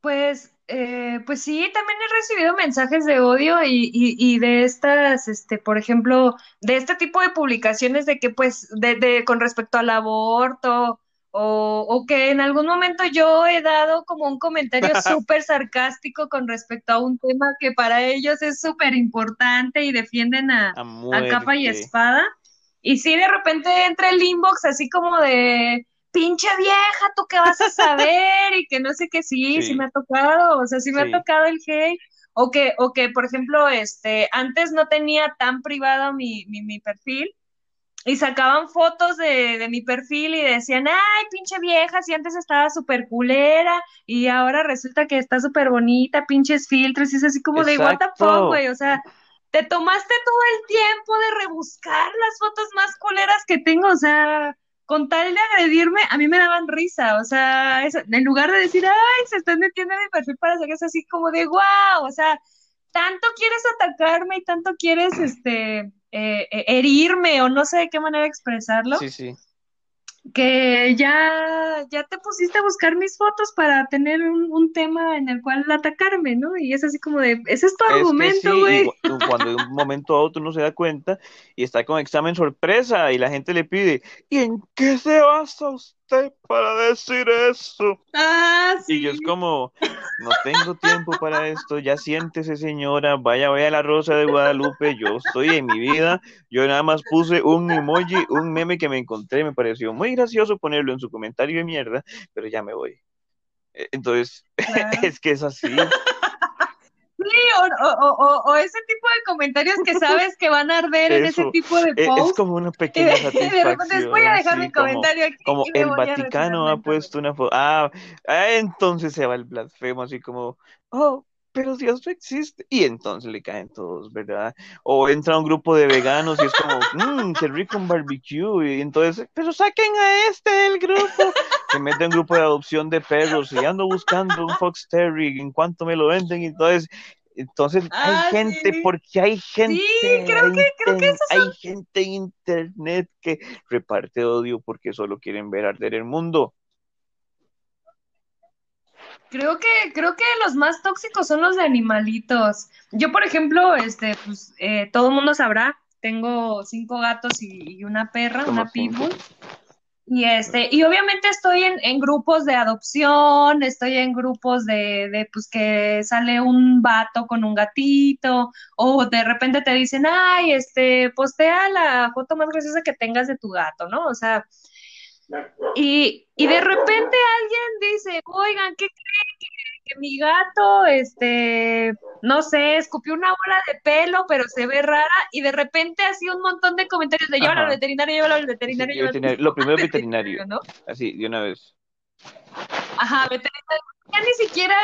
Pues, eh, pues sí, también he recibido mensajes de odio y, y, de estas, este, por ejemplo, de este tipo de publicaciones de que, pues, de, de con respecto al aborto o, o, que en algún momento yo he dado como un comentario súper sarcástico con respecto a un tema que para ellos es súper importante y defienden a, a, capa y espada. Y sí, de repente entra el inbox así como de, pinche vieja, ¿tú qué vas a saber? Y que no sé qué, sí, sí, me ha tocado, o sea, sí me ha tocado el hate. O que, o que, por ejemplo, este, antes no tenía tan privado mi, mi, mi perfil y sacaban fotos de, de, mi perfil y decían, ay, pinche vieja, si antes estaba súper culera y ahora resulta que está súper bonita, pinches filtros, y es así como de, what the fuck, güey, o sea, te tomaste todo el tiempo de rebuscar las fotos más culeras que tengo, o sea, con tal de agredirme, a mí me daban risa, o sea, en lugar de decir, ay, se están metiendo en mi perfil para hacer eso así como de, wow, o sea, tanto quieres atacarme y tanto quieres, este, eh, eh, herirme o no sé de qué manera expresarlo. Sí, sí que ya, ya te pusiste a buscar mis fotos para tener un, tema en el cual atacarme, ¿no? Y es así como de, ese es tu argumento, güey. cuando de un momento a otro uno se da cuenta y está con examen sorpresa y la gente le pide, ¿y en qué se basa usted para decir eso? Ah, sí. Y yo es como, no tengo tiempo para esto, ya siéntese señora, vaya, vaya a la Rosa de Guadalupe, yo estoy en mi vida, yo nada más puse un emoji, un meme que me encontré, me pareció muy gracioso ponerlo en su comentario de mierda, pero ya me voy. Eh, entonces, es que es así. Sí, o, ese tipo de comentarios que sabes que van a arder en ese tipo de posts. Es como una pequeña satisfacción. voy a dejar mi comentario aquí. Como el Vaticano ha puesto una foto. Ah, ah, entonces se va el blasfemo, así como, oh, pero Dios no existe. Y entonces le caen todos, ¿verdad? O entra un grupo de veganos y es como, mmm, qué rico un barbecue. Y entonces, pero saquen a este del grupo. Se mete un grupo de adopción de perros y ando buscando un Fox Terry en cuanto me lo venden. Y entonces, entonces hay ah, gente, porque hay gente. Sí, creo que, creo que eso Hay gente en internet que reparte odio porque solo quieren ver arder el mundo. Creo que, creo que los más tóxicos son los de animalitos. Yo, por ejemplo, este, pues, eh, todo el mundo sabrá, tengo cinco gatos y, una perra, una pitbull. Y este, y obviamente estoy en, en, grupos de adopción, estoy en grupos de, de, pues que sale un vato con un gatito, o de repente te dicen, ay, este, postea la foto más graciosa que tengas de tu gato, ¿no? O sea, y, y de repente alguien dice, oigan, ¿qué creen que, mi gato, este, no sé, escupió una bola de pelo, pero se ve rara? Y de repente así un montón de comentarios de llévalo al veterinario, llévalo al veterinario. Lo primero veterinario, ¿no? Así, de una vez. Ajá, veterinario. Ya ni siquiera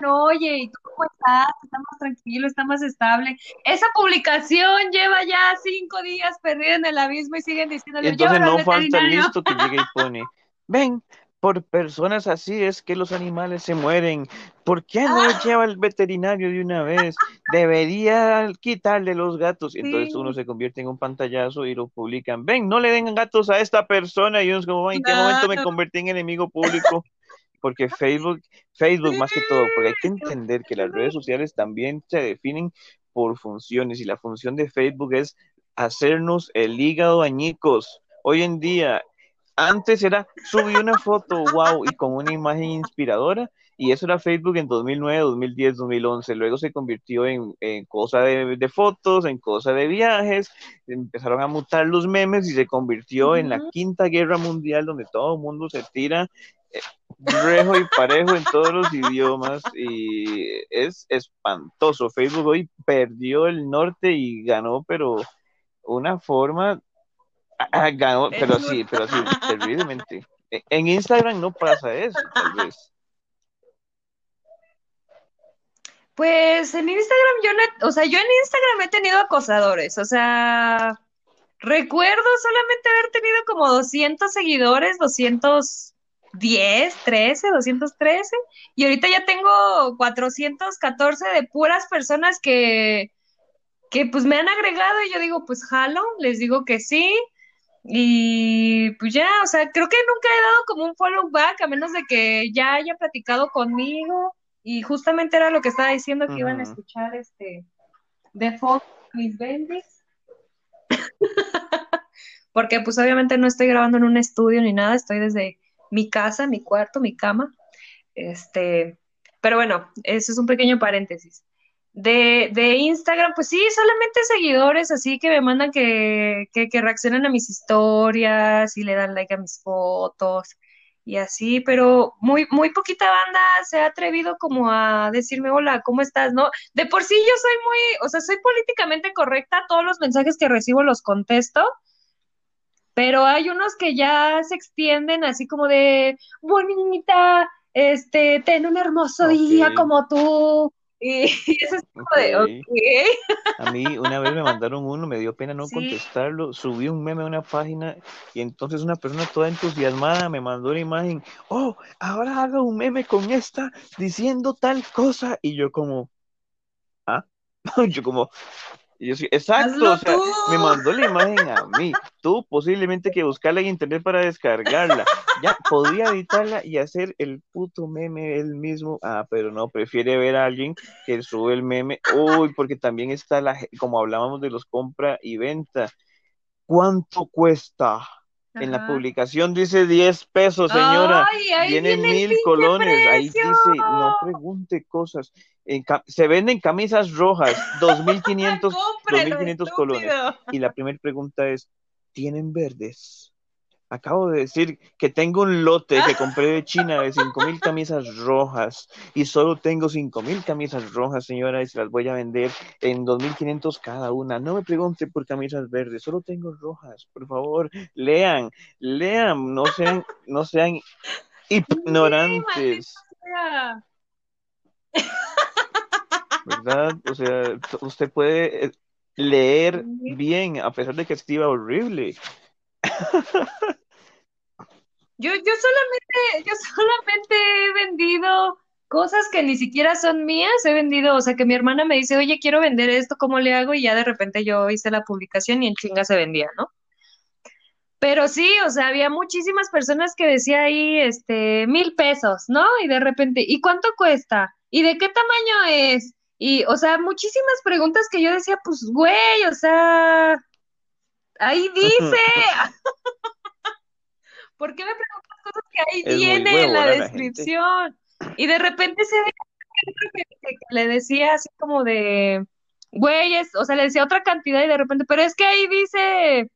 no, oye, ¿y tú cómo estás? Está más tranquilo, está más estable. Esa publicación lleva ya cinco días perdida en el abismo y siguen diciendo. Entonces no falta listo que llegue y pone, ven, por personas así es que los animales se mueren. ¿Por qué no ah. lleva al veterinario de una vez? Debería quitarle los gatos. Entonces uno se convierte en un pantallazo y lo publican. Ven, no le den gatos a esta persona. Y uno es como, ¿en qué momento me convertí en enemigo público? Porque Facebook, Facebook más que todo, porque hay que entender que las redes sociales también se definen por funciones y la función de Facebook es hacernos el hígado añicos. Hoy en día antes era subí una foto, wow, y con una imagen inspiradora, y eso era Facebook en 2009, 2010, 2011. Luego se convirtió en, en cosa de, fotos, en cosa de viajes, empezaron a mutar los memes y se convirtió en la quinta guerra mundial donde todo el mundo se tira rejo y parejo en todos los idiomas y es espantoso. Facebook hoy perdió el norte y ganó, pero una forma ganó, pero sí, pero sí, terriblemente. En Instagram no pasa eso, tal vez. Pues en Instagram yo no, o sea, yo en Instagram he tenido acosadores, o sea, recuerdo solamente haber tenido como 200 seguidores, 210, 13, 213, y ahorita ya tengo 414 de puras personas que, que pues me han agregado. Y yo digo, pues jalo, les digo que sí, y pues ya, o sea, creo que nunca he dado como un follow back, a menos de que ya haya platicado conmigo. Y justamente era lo que estaba diciendo que iban a escuchar este de Fox mis bendis. Porque pues obviamente no estoy grabando en un estudio ni nada, estoy desde mi casa, mi cuarto, mi cama. Este, pero bueno, eso es un pequeño paréntesis. De, de Instagram, pues sí, solamente seguidores así que me mandan que, que, que reaccionan a mis historias y le dan like a mis fotos y así, pero muy, muy poquita banda se ha atrevido como a decirme, hola, ¿cómo estás? ¿No? De por sí yo soy muy, o sea, soy políticamente correcta, todos los mensajes que recibo los contesto, pero hay unos que ya se extienden así como de, bonita, este, ten un hermoso día como tú, y, eso es como de, ok. A mí una vez me mandaron uno, me dio pena no contestarlo, subí un meme a una página y entonces una persona toda entusiasmada me mandó una imagen, oh, ahora haga un meme con esta diciendo tal cosa y yo como, ah, yo como, y yo sí, exacto, o sea, me mandó la imagen a mí. Tú posiblemente que buscarla en internet para descargarla. Ya podría editarla y hacer el puto meme él mismo. Ah, pero no, prefiere ver a alguien que sube el meme. Uy, porque también está la, como hablábamos de los compra y venta. ¿Cuánto cuesta? En la publicación dice 10 pesos, señora. tiene mil colones. Ahí dice, no pregunte cosas. se venden camisas rojas, 2.500 2.500 colones. Y la primera pregunta es, ¿tienen verdes? Acabo de decir que tengo un lote que compré de China de 5.000 camisas rojas y solo tengo 5.000 camisas rojas, señora, y se las voy a vender en 2.500 cada una. No me pregunte por camisas verdes, solo tengo rojas. Por favor, lean, lean, no sean, no sean ignorantes. ¿Verdad? O sea, usted puede eh, leer bien a pesar de que escriba horrible. Yo, yo solamente, yo solamente he vendido cosas que ni siquiera son mías, he vendido, o sea, que mi hermana me dice, oye, quiero vender esto, ¿cómo le hago? Y ya de repente yo hice la publicación y en chinga se vendía, ¿no? Pero sí, o sea, había muchísimas personas que decía ahí, este, mil pesos, ¿no? Y de repente, ¿y cuánto cuesta? ¿Y de qué tamaño es? Y, o sea, muchísimas preguntas que yo decía, pues, güey, o sea, ahí dice. ¿Por qué me preguntas cosas que ahí viene en la descripción? Y de repente se ve que, le decía así como de, güey, o sea, le decía otra cantidad y de repente, pero es que ahí dice,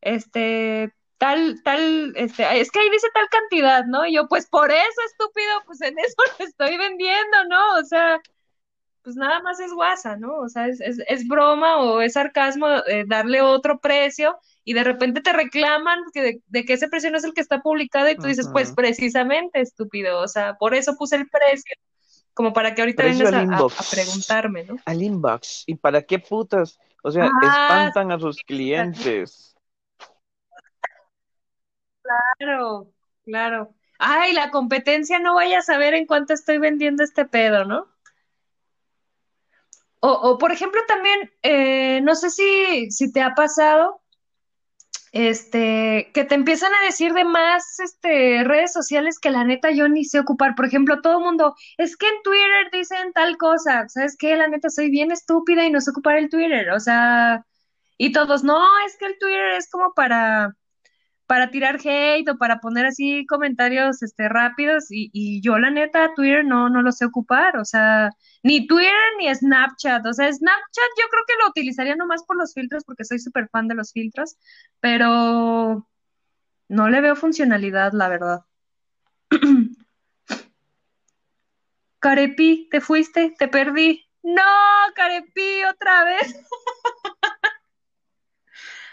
este, tal, tal, este, es que ahí dice tal cantidad, ¿no? Y yo, pues por eso, estúpido, pues en eso lo estoy vendiendo, ¿no? O sea, pues nada más es guasa, ¿no? O sea, es, es, broma o es sarcasmo eh, darle otro precio y de repente te reclaman que de, que ese precio no es el que está publicado y tú dices, pues precisamente, estúpido, o sea, por eso puse el precio, como para que ahorita vengas a, preguntarme, ¿no? Al inbox, ¿y para qué putas? O sea, espantan a sus clientes. Claro, claro. Ay, la competencia no vaya a saber en cuánto estoy vendiendo este pedo, ¿no? O, por ejemplo, también, eh, no sé si, si te ha pasado, este, que te empiezan a decir de más este, redes sociales que la neta yo ni sé ocupar. Por ejemplo, todo el mundo, es que en Twitter dicen tal cosa, ¿sabes qué? La neta soy bien estúpida y no sé ocupar el Twitter, o sea, y todos, no, es que el Twitter es como para, para tirar hate o para poner así comentarios este, rápidos y, y yo la neta Twitter no, no lo sé ocupar, o sea, ni Twitter ni Snapchat, o sea, Snapchat yo creo que lo utilizaría nomás por los filtros porque soy súper fan de los filtros, pero no le veo funcionalidad, la verdad. Carepi, te fuiste, te perdí. No, Carepi, otra vez.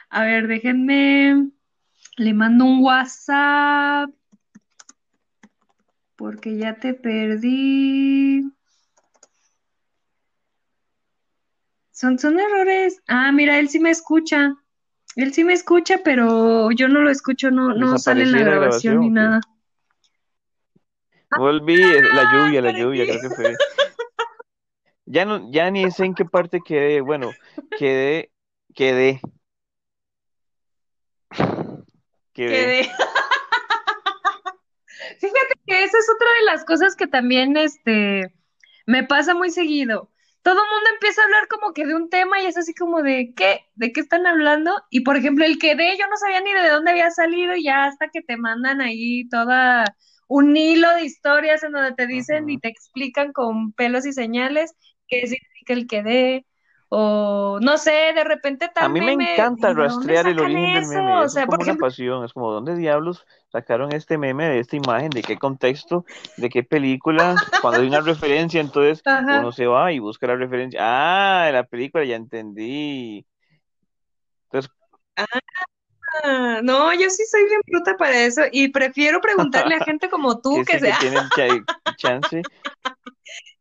A ver, déjenme. Le mando un WhatsApp. Porque ya te perdí. Son, son errores. Ah, mira, él sí me escucha. Él sí me escucha, pero yo no lo escucho, no, no sale en la grabación, ni nada. Volví, la lluvia, la lluvia, creo que fue. Ya no, ya ni sé en qué parte quedé. Bueno, quedé, quedé. Quedé. Fíjate que esa es otra de las cosas que también este me pasa muy seguido. Todo el mundo empieza a hablar como que de un tema y es así como de ¿qué? ¿De qué están hablando? Y por ejemplo, el quedé, yo no sabía ni de dónde había salido y ya hasta que te mandan ahí toda un hilo de historias en donde te dicen y te explican con pelos y señales qué significa el quedé, o no sé, de repente también. A mí me encanta rastrear el origen del meme. O sea, es como una pasión, es como, ¿dónde diablos sacaron este meme de esta imagen? ¿De qué contexto? ¿De qué película? Cuando hay una referencia, entonces uno se va y busca la referencia. Ah, de la película, ya entendí. Entonces. Ah, no, yo sí soy bien bruta para eso y prefiero preguntarle a gente como tú que, sea. Que tienen chance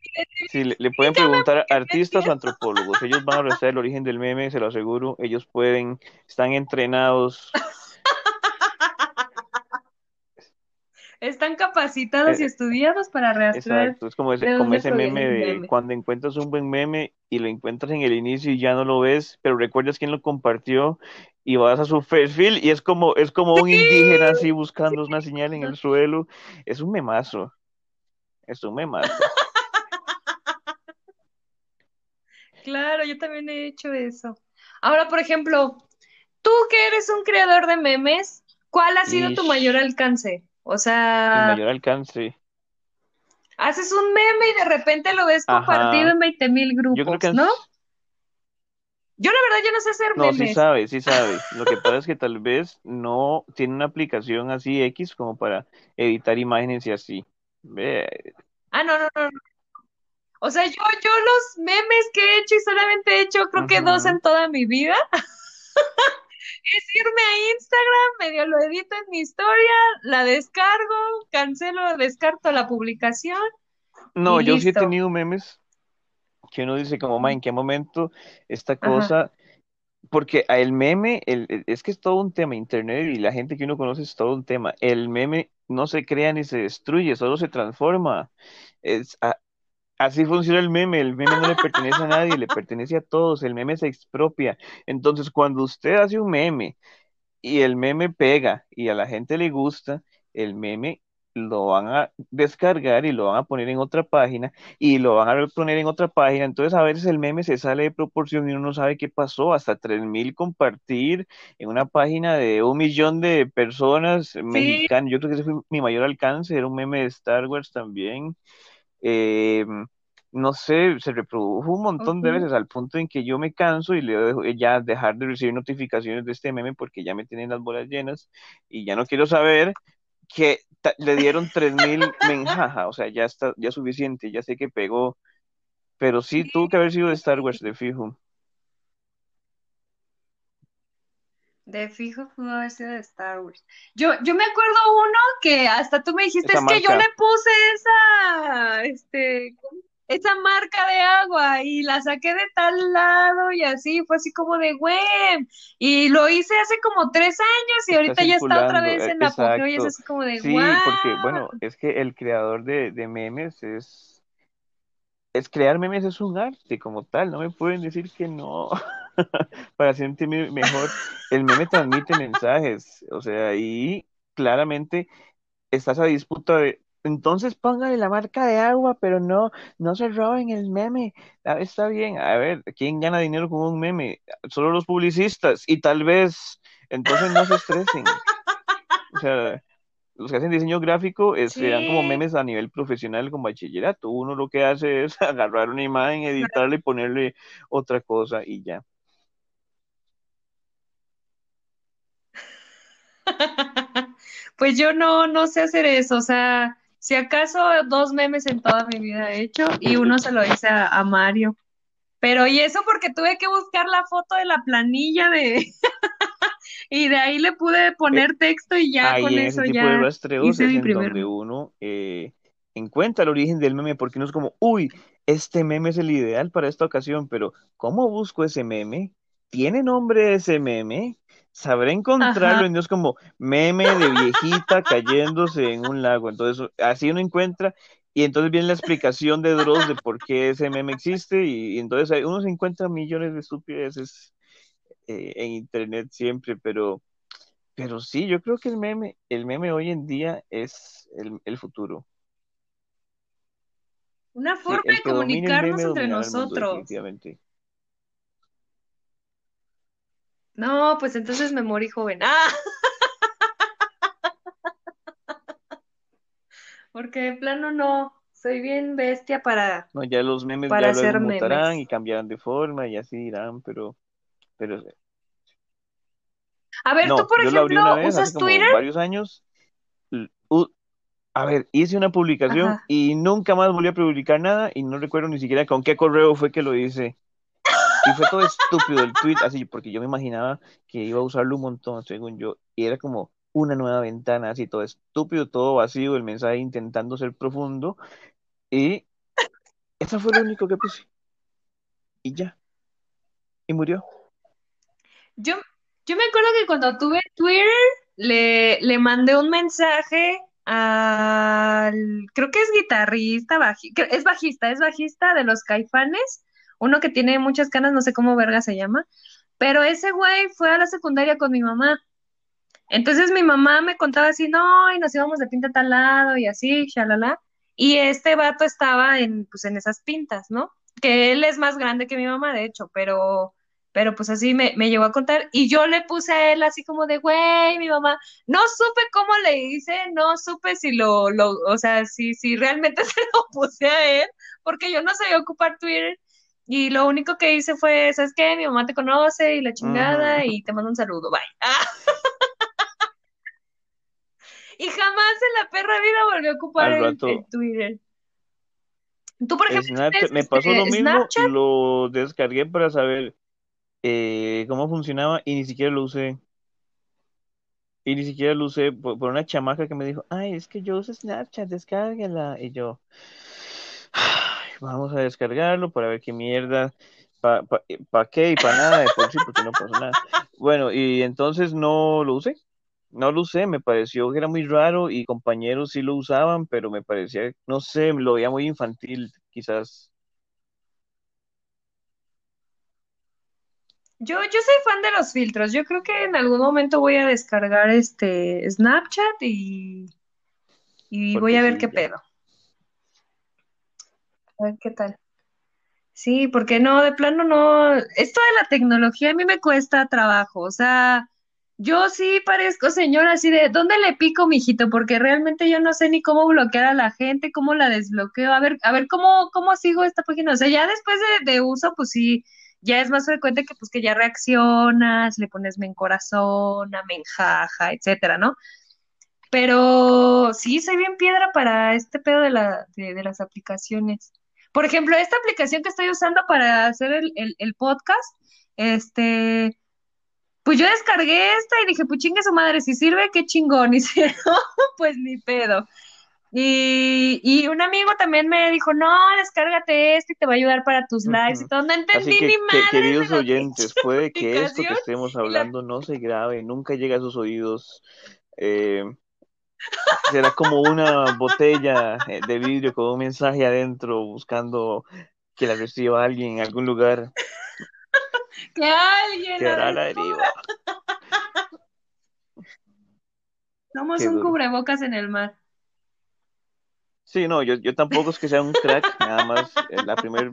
Sí, le, pueden preguntar a artistas o antropólogos. Ellos van a rastrear el origen del meme, se lo aseguro. Ellos pueden, están entrenados. Están capacitados y eh, estudiados para rastrear. Exacto, es como ese, como ese meme de cuando encuentras un buen meme y lo encuentras en el inicio y ya no lo ves, pero recuerdas quién lo compartió y vas a su perfil y es como, es como un indígena así buscando una señal en el suelo. Es un memazo. Es un memazo. Claro, yo también he hecho eso. Ahora, por ejemplo, tú que eres un creador de memes, ¿cuál ha sido tu mayor alcance? O sea, Mi mayor alcance. haces un meme y de repente lo ves compartido en 20 mil grupos, ¿no? Yo la verdad yo no sé hacer No, sí sabe, sí sabe. Lo que pasa es que tal vez no tiene una aplicación así X como para editar imágenes y así. Ah, no, no, no. O sea, yo, yo los memes que he hecho y solamente he hecho creo que dos en toda mi vida. es irme a Instagram, medio lo edito en mi historia, la descargo, cancelo, descarto la publicación. No, yo sí he tenido memes que uno dice como, ma, ¿en qué momento esta cosa? Porque el meme, el, es que es todo un tema, internet y la gente que uno conoce es todo un tema. El meme no se crea ni se destruye, solo se transforma. Es, Así funciona el meme, el meme no le pertenece a nadie, le pertenece a todos, el meme se expropia. Entonces, cuando usted hace un meme y el meme pega y a la gente le gusta, el meme lo van a descargar y lo van a poner en otra página y lo van a poner en otra página. Entonces a veces el meme se sale de proporción y uno no sabe qué pasó. Hasta 3.000 compartir en una página de un millón de personas mexicanas. Yo creo que ese fue mi mayor alcance. Era un meme de Star Wars también. Eh, no sé, se reprodujo un montón de veces al punto en que yo me canso y le dejo ya dejar de recibir notificaciones de este meme porque ya me tienen las bolas llenas y ya no quiero saber que le dieron 3000 menjaja, o sea, ya está, ya suficiente, ya sé que pegó, pero sí, tuvo que haber sido de Star Wars, de fijo. De fijo pudo haber sido de Star Wars. Yo, yo me acuerdo uno que hasta tú me dijiste, es que yo le puse esa, este, esa marca de agua y la saqué de tal lado y así, fue así como de güey. Y lo hice hace como tres años y ahorita ya está otra vez en la apogeo y es así como de Sí, porque bueno, es que el creador de, de memes es, es crear memes es un arte como tal, no me pueden decir que no. Para sentirme mejor, el meme transmite mensajes, o sea, y claramente está esa disputa de entonces póngale la marca de agua, pero no, no se roben el meme. Ah, está bien, a ver, ¿quién gana dinero con un meme? Solo los publicistas y tal vez, entonces no se estresen. O sea, los que hacen diseño gráfico eh, se dan como Sí, memes a nivel profesional con bachillerato. Uno lo que hace es agarrar una imagen, editarla y ponerle otra cosa y ya. pues yo no, no sé hacer eso, o sea, si acaso dos memes en toda mi vida he hecho y uno se lo hice a, a Mario. Pero y eso porque tuve que buscar la foto de la planilla de y de ahí le pude Eh, poner texto y ya ahí con en ese eso de ya rastreos hice es mi en primer donde uno eh, encuentra el origen del meme, porque uno es como, uy, este meme es el ideal para esta ocasión, pero ¿cómo busco ese meme? ¿Tiene nombre ese meme? ¿Sabré Ajá. encontrarlo? Y no es como meme de viejita cayéndose en un lago. Entonces, así uno encuentra, y entonces viene la explicación de Dross de por qué ese meme existe, y, y entonces ahí uno se encuentra millones de estupideces eh, en internet siempre, pero. Pero sí, yo creo que el meme, el meme hoy en día es el, el futuro. Una forma de comunicarnos entre mundo nosotros. definitivamente. No, pues entonces me morí joven. Ah, porque de plano no, soy bien bestia para, No, ya los memes para ya hacer mutarán y memes. cambiarán de forma y así irán, pero, pero A ver, tú, por ejemplo, una vez hace ¿usas como Twitter? varios años. a ver, hice una publicación Ajá. y nunca más volví a publicar nada y no recuerdo ni siquiera con qué correo fue que lo hice. Y fue todo estúpido el tweet, así, porque yo me imaginaba que iba a usarlo un montón, según yo, y era como una nueva ventana, así, todo estúpido, todo vacío, el mensaje intentando ser profundo, y eso fue lo único que puse, y ya, y murió. Yo, yo me acuerdo que cuando tuve Twitter, le, le mandé un mensaje al, creo que es guitarrista, es bajista, es bajista de los Caifanes, uno que tiene muchas canas, no sé cómo verga se llama, pero ese güey fue a la secundaria con mi mamá. Entonces mi mamá me contaba así, no, y nos íbamos de pinta a tal lado y así, shalala. Y este vato estaba en, pues, en esas pintas, ¿no? Que él es más grande que mi mamá, de hecho, pero, pero pues así me, me llegó a contar. Y yo le puse a él así como de, güey, mi mamá, no supe cómo le hice, no supe si lo, lo, o sea, si, si realmente se lo puse a él, porque yo no sabía ocupar Twitter. Y lo único que hice fue, ¿sabes qué? Mi mamá te conoce y la chingada y te mando un saludo, bye. Y jamás en la perra vida volvió a ocupar el, Twitter. Tú, por ejemplo, Snapchat, me pasó lo mismo, Snapchat. lo descargué para saber eh, cómo funcionaba y ni siquiera lo usé. Y ni siquiera lo usé por, por una chamaca que me dijo, ay, es que yo uso Snapchat, descárgala. Y yo, "Ay, vamos a descargarlo para ver qué mierda, para pa, pa- pa qué y para nada de por sí, porque no pasó nada. Bueno, y entonces no lo usé, no lo usé, me pareció que era muy raro y compañeros sí lo usaban, pero me parecía, no sé, lo veía muy infantil, quizás. Yo, yo soy fan de los filtros. Yo creo que en algún momento voy a descargar este Snapchat y, y voy a ver qué ya. pedo. A ver qué tal. Sí, porque no, de plano no. Esto de la tecnología a mí me cuesta trabajo. O sea, yo sí parezco señora así de, ¿dónde le pico, mijito? Porque realmente yo no sé ni cómo bloquear a la gente, cómo la desbloqueo. A ver, a ver cómo, cómo sigo esta página. O sea, ya después de, de uso, pues sí, ya es más frecuente que pues que ya reaccionas, le pones me encorazona, me enjaja, etcétera, ¿no? Pero sí, soy bien piedra para este pedo de la, de, de las aplicaciones. Por ejemplo, esta aplicación que estoy usando para hacer el, el, el podcast, este, pues yo descargué esta y dije, pues chingue su madre, si sirve, qué chingón, y si no, pues ni pedo. Y, y un amigo también me dijo, no, descárgate esto y te va a ayudar para tus lives y todo. No entendí ni que, que, queridos oyentes, puede que esto que estemos la hablando no se grabe, nunca llegue a sus oídos. Eh, será como una botella eh, de vidrio con un mensaje adentro buscando que la reciba alguien en algún lugar. que alguien la Quedará a la deriva. Somos Qué un duro. cubrebocas en el mar. Sí, no, yo, yo tampoco es que sea un crack, nada más eh, la primer,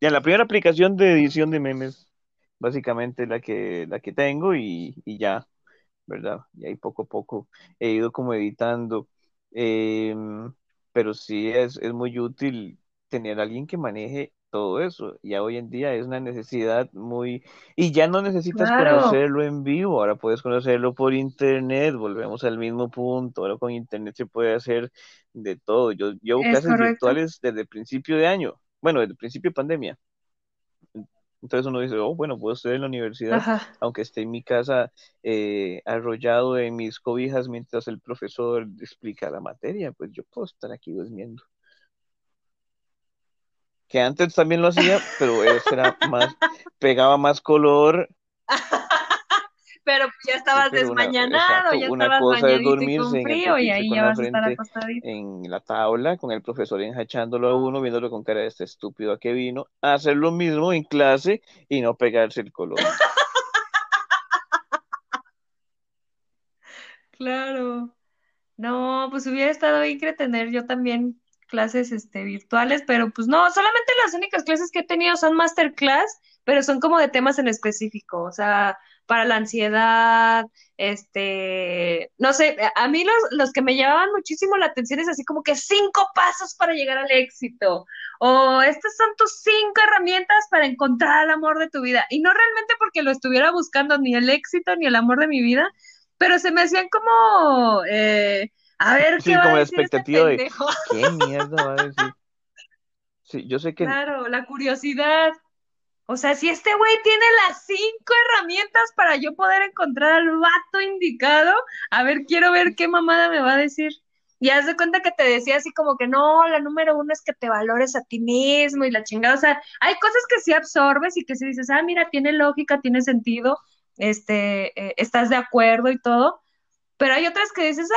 ya la primera aplicación de edición de memes, básicamente la que, la que tengo y, y ya. ¿Verdad? Y ahí poco a poco he ido como editando. Em, pero sí es, es muy útil tener a alguien que maneje todo eso. Ya hoy en día es una necesidad muy... Y ya no necesitas Claro, conocerlo en vivo, ahora puedes conocerlo por internet, volvemos al mismo punto, ahora con internet se puede hacer de todo. Yo llevo es clases correcto. virtuales desde el principio de año, bueno, desde el principio de pandemia. Entonces uno dice, oh, bueno, puedo estar en la universidad, Ajá, aunque esté en mi casa eh, arrollado en mis cobijas mientras el profesor explica la materia, pues yo puedo estar aquí durmiendo. Que antes también lo hacía, pero ese era más, pegaba más color, pero pues ya sí, estabas una, desmañanado, ya estabas cosa es bañadito y con frío y ahí ya vas a estar acostadito. en la tabla, con el profesor enjachándolo a uno, viéndolo con cara de este estúpido a que vino, a hacer lo mismo en clase y no pegarse el color. Claro. No, pues hubiera estado que tener yo también clases este, virtuales, pero pues no, solamente las únicas clases que he tenido son masterclass, pero son como de temas en específico, o sea, para la ansiedad, este, no sé, a mí los, los que me llamaban muchísimo la atención es así como que cinco pasos para llegar al éxito, o estas son tus cinco herramientas para encontrar el amor de tu vida, y no realmente porque lo estuviera buscando ni el éxito ni el amor de mi vida, pero se me hacían como... Eh, a ver qué Sí, va a como la decir este expectativa de. ¿qué mierda va a decir? Sí, yo sé que Claro, la curiosidad. O sea, si este güey tiene las cinco herramientas para yo poder encontrar al vato indicado, a ver, quiero ver qué mamada me va a decir. Y haz de cuenta que te decía así como que no, la número uno es que te valores a ti mismo y la chingada. O sea, hay cosas que sí absorbes y que sí dices, ah, mira, tiene lógica, tiene sentido, este, eh, estás de acuerdo y todo. Pero hay otras que dices,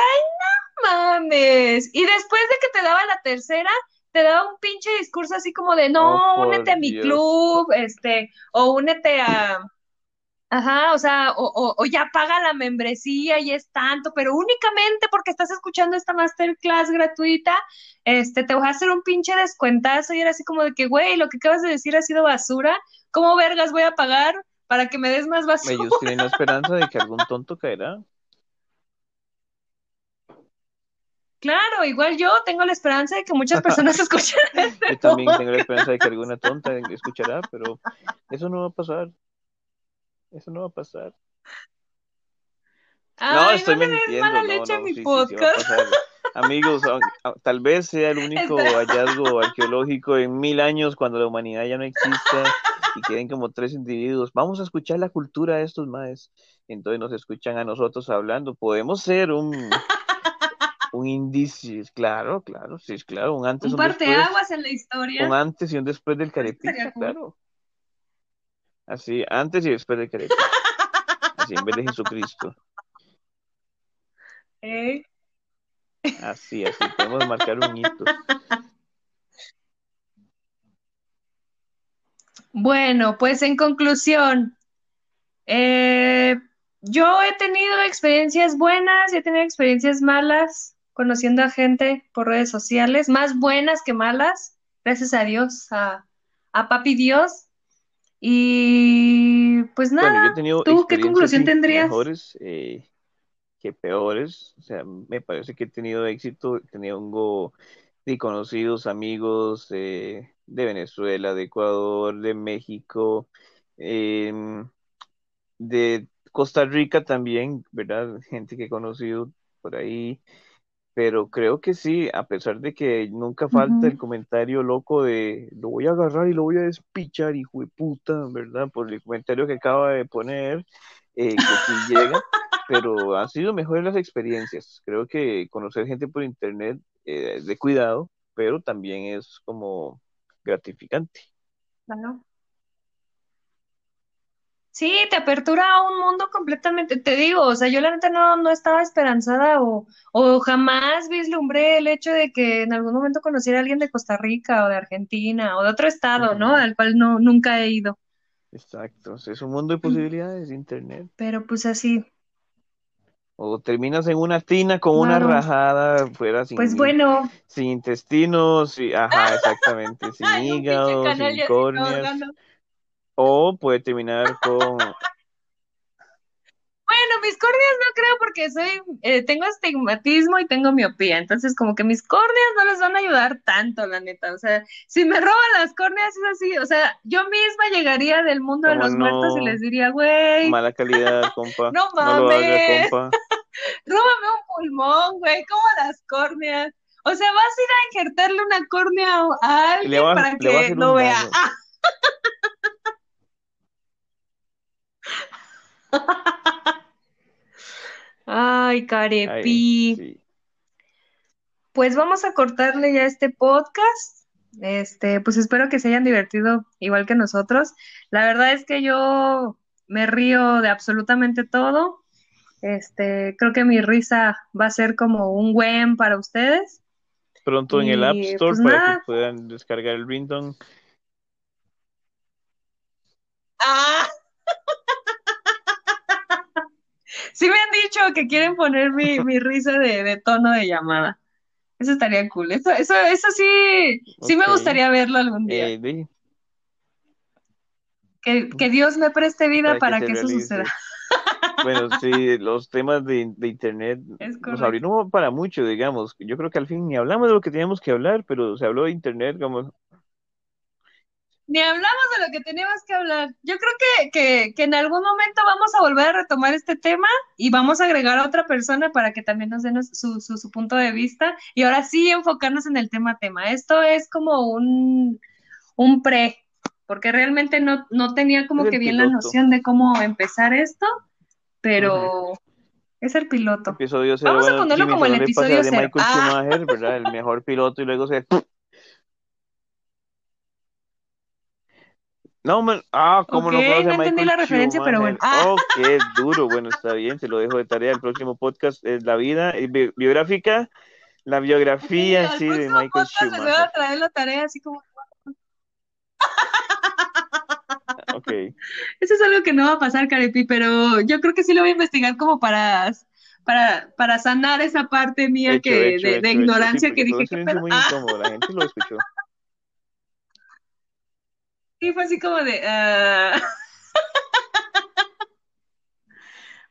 mames. Y después de que te daba la tercera, te daba un pinche discurso así como de, oh, no, por únete a mi Dios. club, este, o únete a, ajá, o sea, o, o, o ya paga la membresía y es tanto, pero únicamente porque estás escuchando esta masterclass gratuita, este, te voy a hacer un pinche descuentazo y era así como de que, güey, lo que acabas de decir ha sido basura, ¿cómo vergas voy a pagar para que me des más basura? Tienen la esperanza de que algún tonto caerá. Claro, igual yo tengo la esperanza de que muchas personas escuchen este Yo también tengo la esperanza de que alguna tonta escuchará, pero eso no va a pasar. Eso no va a pasar. No, Ay, estoy no des mintiendo. mala No, leche a no, mi sí, sí, sí va a pasar. Amigos, a- a- tal vez sea el único hallazgo arqueológico en mil años cuando la humanidad ya no exista y queden como tres individuos. Vamos a escuchar la cultura de estos maes. Entonces nos escuchan a nosotros hablando. Podemos ser un, un indicio, claro, claro, sí, claro, un antes, Un un después, parteaguas en la un historia. antes y un después del carepicha, claro. Así, antes y después del carepicha. Así, en vez de Jesucristo. ¿Eh? Así, así, podemos marcar un hito. Bueno, pues en conclusión, eh, yo he tenido experiencias buenas y he tenido experiencias malas conociendo a gente por redes sociales, más buenas que malas, gracias a Dios, a, a Papi Dios. Y pues nada, ¿tú qué conclusión tendrías? mejores eh, que peores. O sea, me parece que he tenido éxito, tengo de conocidos amigos eh, de Venezuela, de Ecuador, de México, em, de Costa Rica también, ¿verdad? Gente que he conocido por ahí. Pero creo que sí, a pesar de que nunca falta el comentario loco de lo voy a agarrar y lo voy a despichar, hijo de puta, ¿verdad? Por el comentario que acaba de poner, eh, que sí llega, pero han sido mejores las experiencias. Creo que conocer gente por internet eh, es de cuidado, pero también es como gratificante. Claro. Sí, te apertura a un mundo completamente, te digo, o sea, yo la neta no, no estaba esperanzada o, o jamás vislumbré el hecho de que en algún momento conociera a alguien de Costa Rica o de Argentina o de otro estado, ¿no? Al cual no, nunca he ido. Exacto, es un mundo de posibilidades, internet. Pero pues así, O terminas en una tina con una rajada, fuera Pues sin, bueno, sin intestinos, y, ajá, exactamente, sin hígado, sin córneas. O puede terminar con, Bueno, mis córneas no creo porque soy, eh, tengo astigmatismo y tengo miopía, entonces como que mis córneas no les van a ayudar tanto, la neta. O sea, si me roban las córneas es así, o sea, yo misma llegaría del mundo de los muertos y les diría, güey. Mala calidad, compa. no mames. No Róbame un pulmón, güey, como las córneas. O sea, vas a ir a injertarle una córnea a alguien para que lo vea. Ay, carepi. Pues vamos a cortarle ya este podcast. Este, pues espero que se hayan divertido igual que nosotros. La verdad es que yo me río de absolutamente todo. Este, creo que mi risa va a ser como un buen para ustedes. Pronto en el App Store pues para que puedan descargar el ringtone. Ah. Sí me han dicho que quieren poner mi, risa de, tono de llamada. Eso estaría cool. Eso, eso, eso sí, sí me gustaría verlo algún día. Eh, que, Dios me preste vida para, que, eso suceda. Bueno, sí, los temas de, Internet nos abrieron para mucho, digamos. Yo creo que al fin ni hablamos de lo que teníamos que hablar, pero se habló de Internet como ni hablamos de lo que teníamos que hablar. Yo creo que, en algún momento vamos a volver a retomar este tema y vamos a agregar a otra persona para que también nos den su, su, punto de vista y ahora sí enfocarnos en el tema tema. Esto es como un, un pre, porque realmente no, no tenía como que bien la noción de cómo empezar esto, pero... Es el piloto. Vamos a ponerlo como el episodio de Michael ah. Schumacher, ¿verdad? El mejor piloto y luego se No, man, ah, ¿cómo no conoce no entendí la referencia, pero bueno. Ah. Oh, qué duro, bueno, está bien, se lo dejo de tarea. El próximo podcast es la vida biográfica, la biografía, sí, de Michael Schumacher. voy a traer la tarea así como... ok. Eso es algo que no va a pasar, Carepi, pero yo creo que sí lo voy a investigar como para para, para sanar esa parte mía que de, ignorancia que dije que muy incómodo, la gente lo escuchó. Y fue así como de... Ah".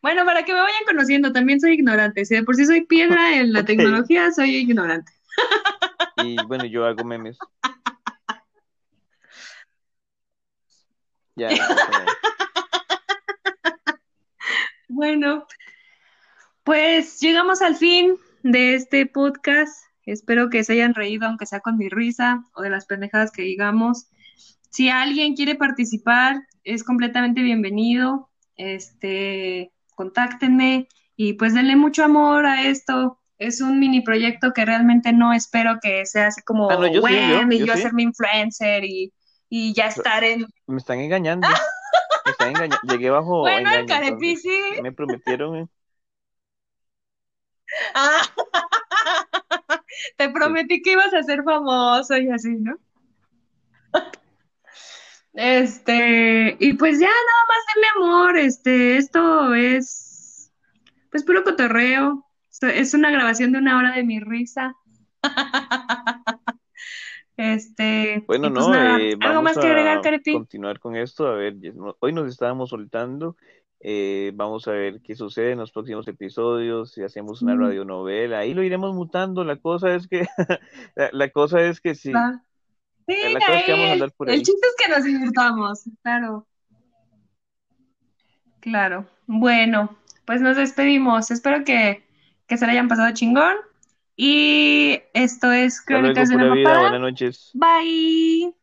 bueno, para que me vayan conociendo, también soy ignorante. Si de por sí soy piedra en la tecnología, soy ignorante. y bueno, yo hago memes. Ya. bueno, pues llegamos al fin de este podcast. Espero que se hayan reído, aunque sea con mi risa o de las pendejadas que digamos. Si alguien quiere participar, es completamente bienvenido. Este, contáctenme y pues denle mucho amor a esto. Es un mini proyecto que realmente no espero que sea así como ah, yo y yo, hacer mi influencer y, ya estar en. Me están engañando. me están engañando. Llegué bajo. Bueno, el carepi Me prometieron. Eh. Ah, te prometí que ibas a ser famoso y así, ¿no? Este, y pues ya nada más denle amor, este, esto es, pues puro cotorreo, es una grabación de una hora de mi risa. Este, bueno, pues no, eh, ¿algo más que agregar, Continuar con esto, a ver, hoy nos estábamos soltando, eh, vamos a ver qué sucede en los próximos episodios, si hacemos una radionovela, ahí lo iremos mutando, la cosa es que, la, cosa es que si... Sí, el chiste es que nos divirtamos, claro. Claro. Bueno, pues nos despedimos. Espero que, que se le hayan pasado chingón. Y esto es Crónicas de una Buenas noches. Bye.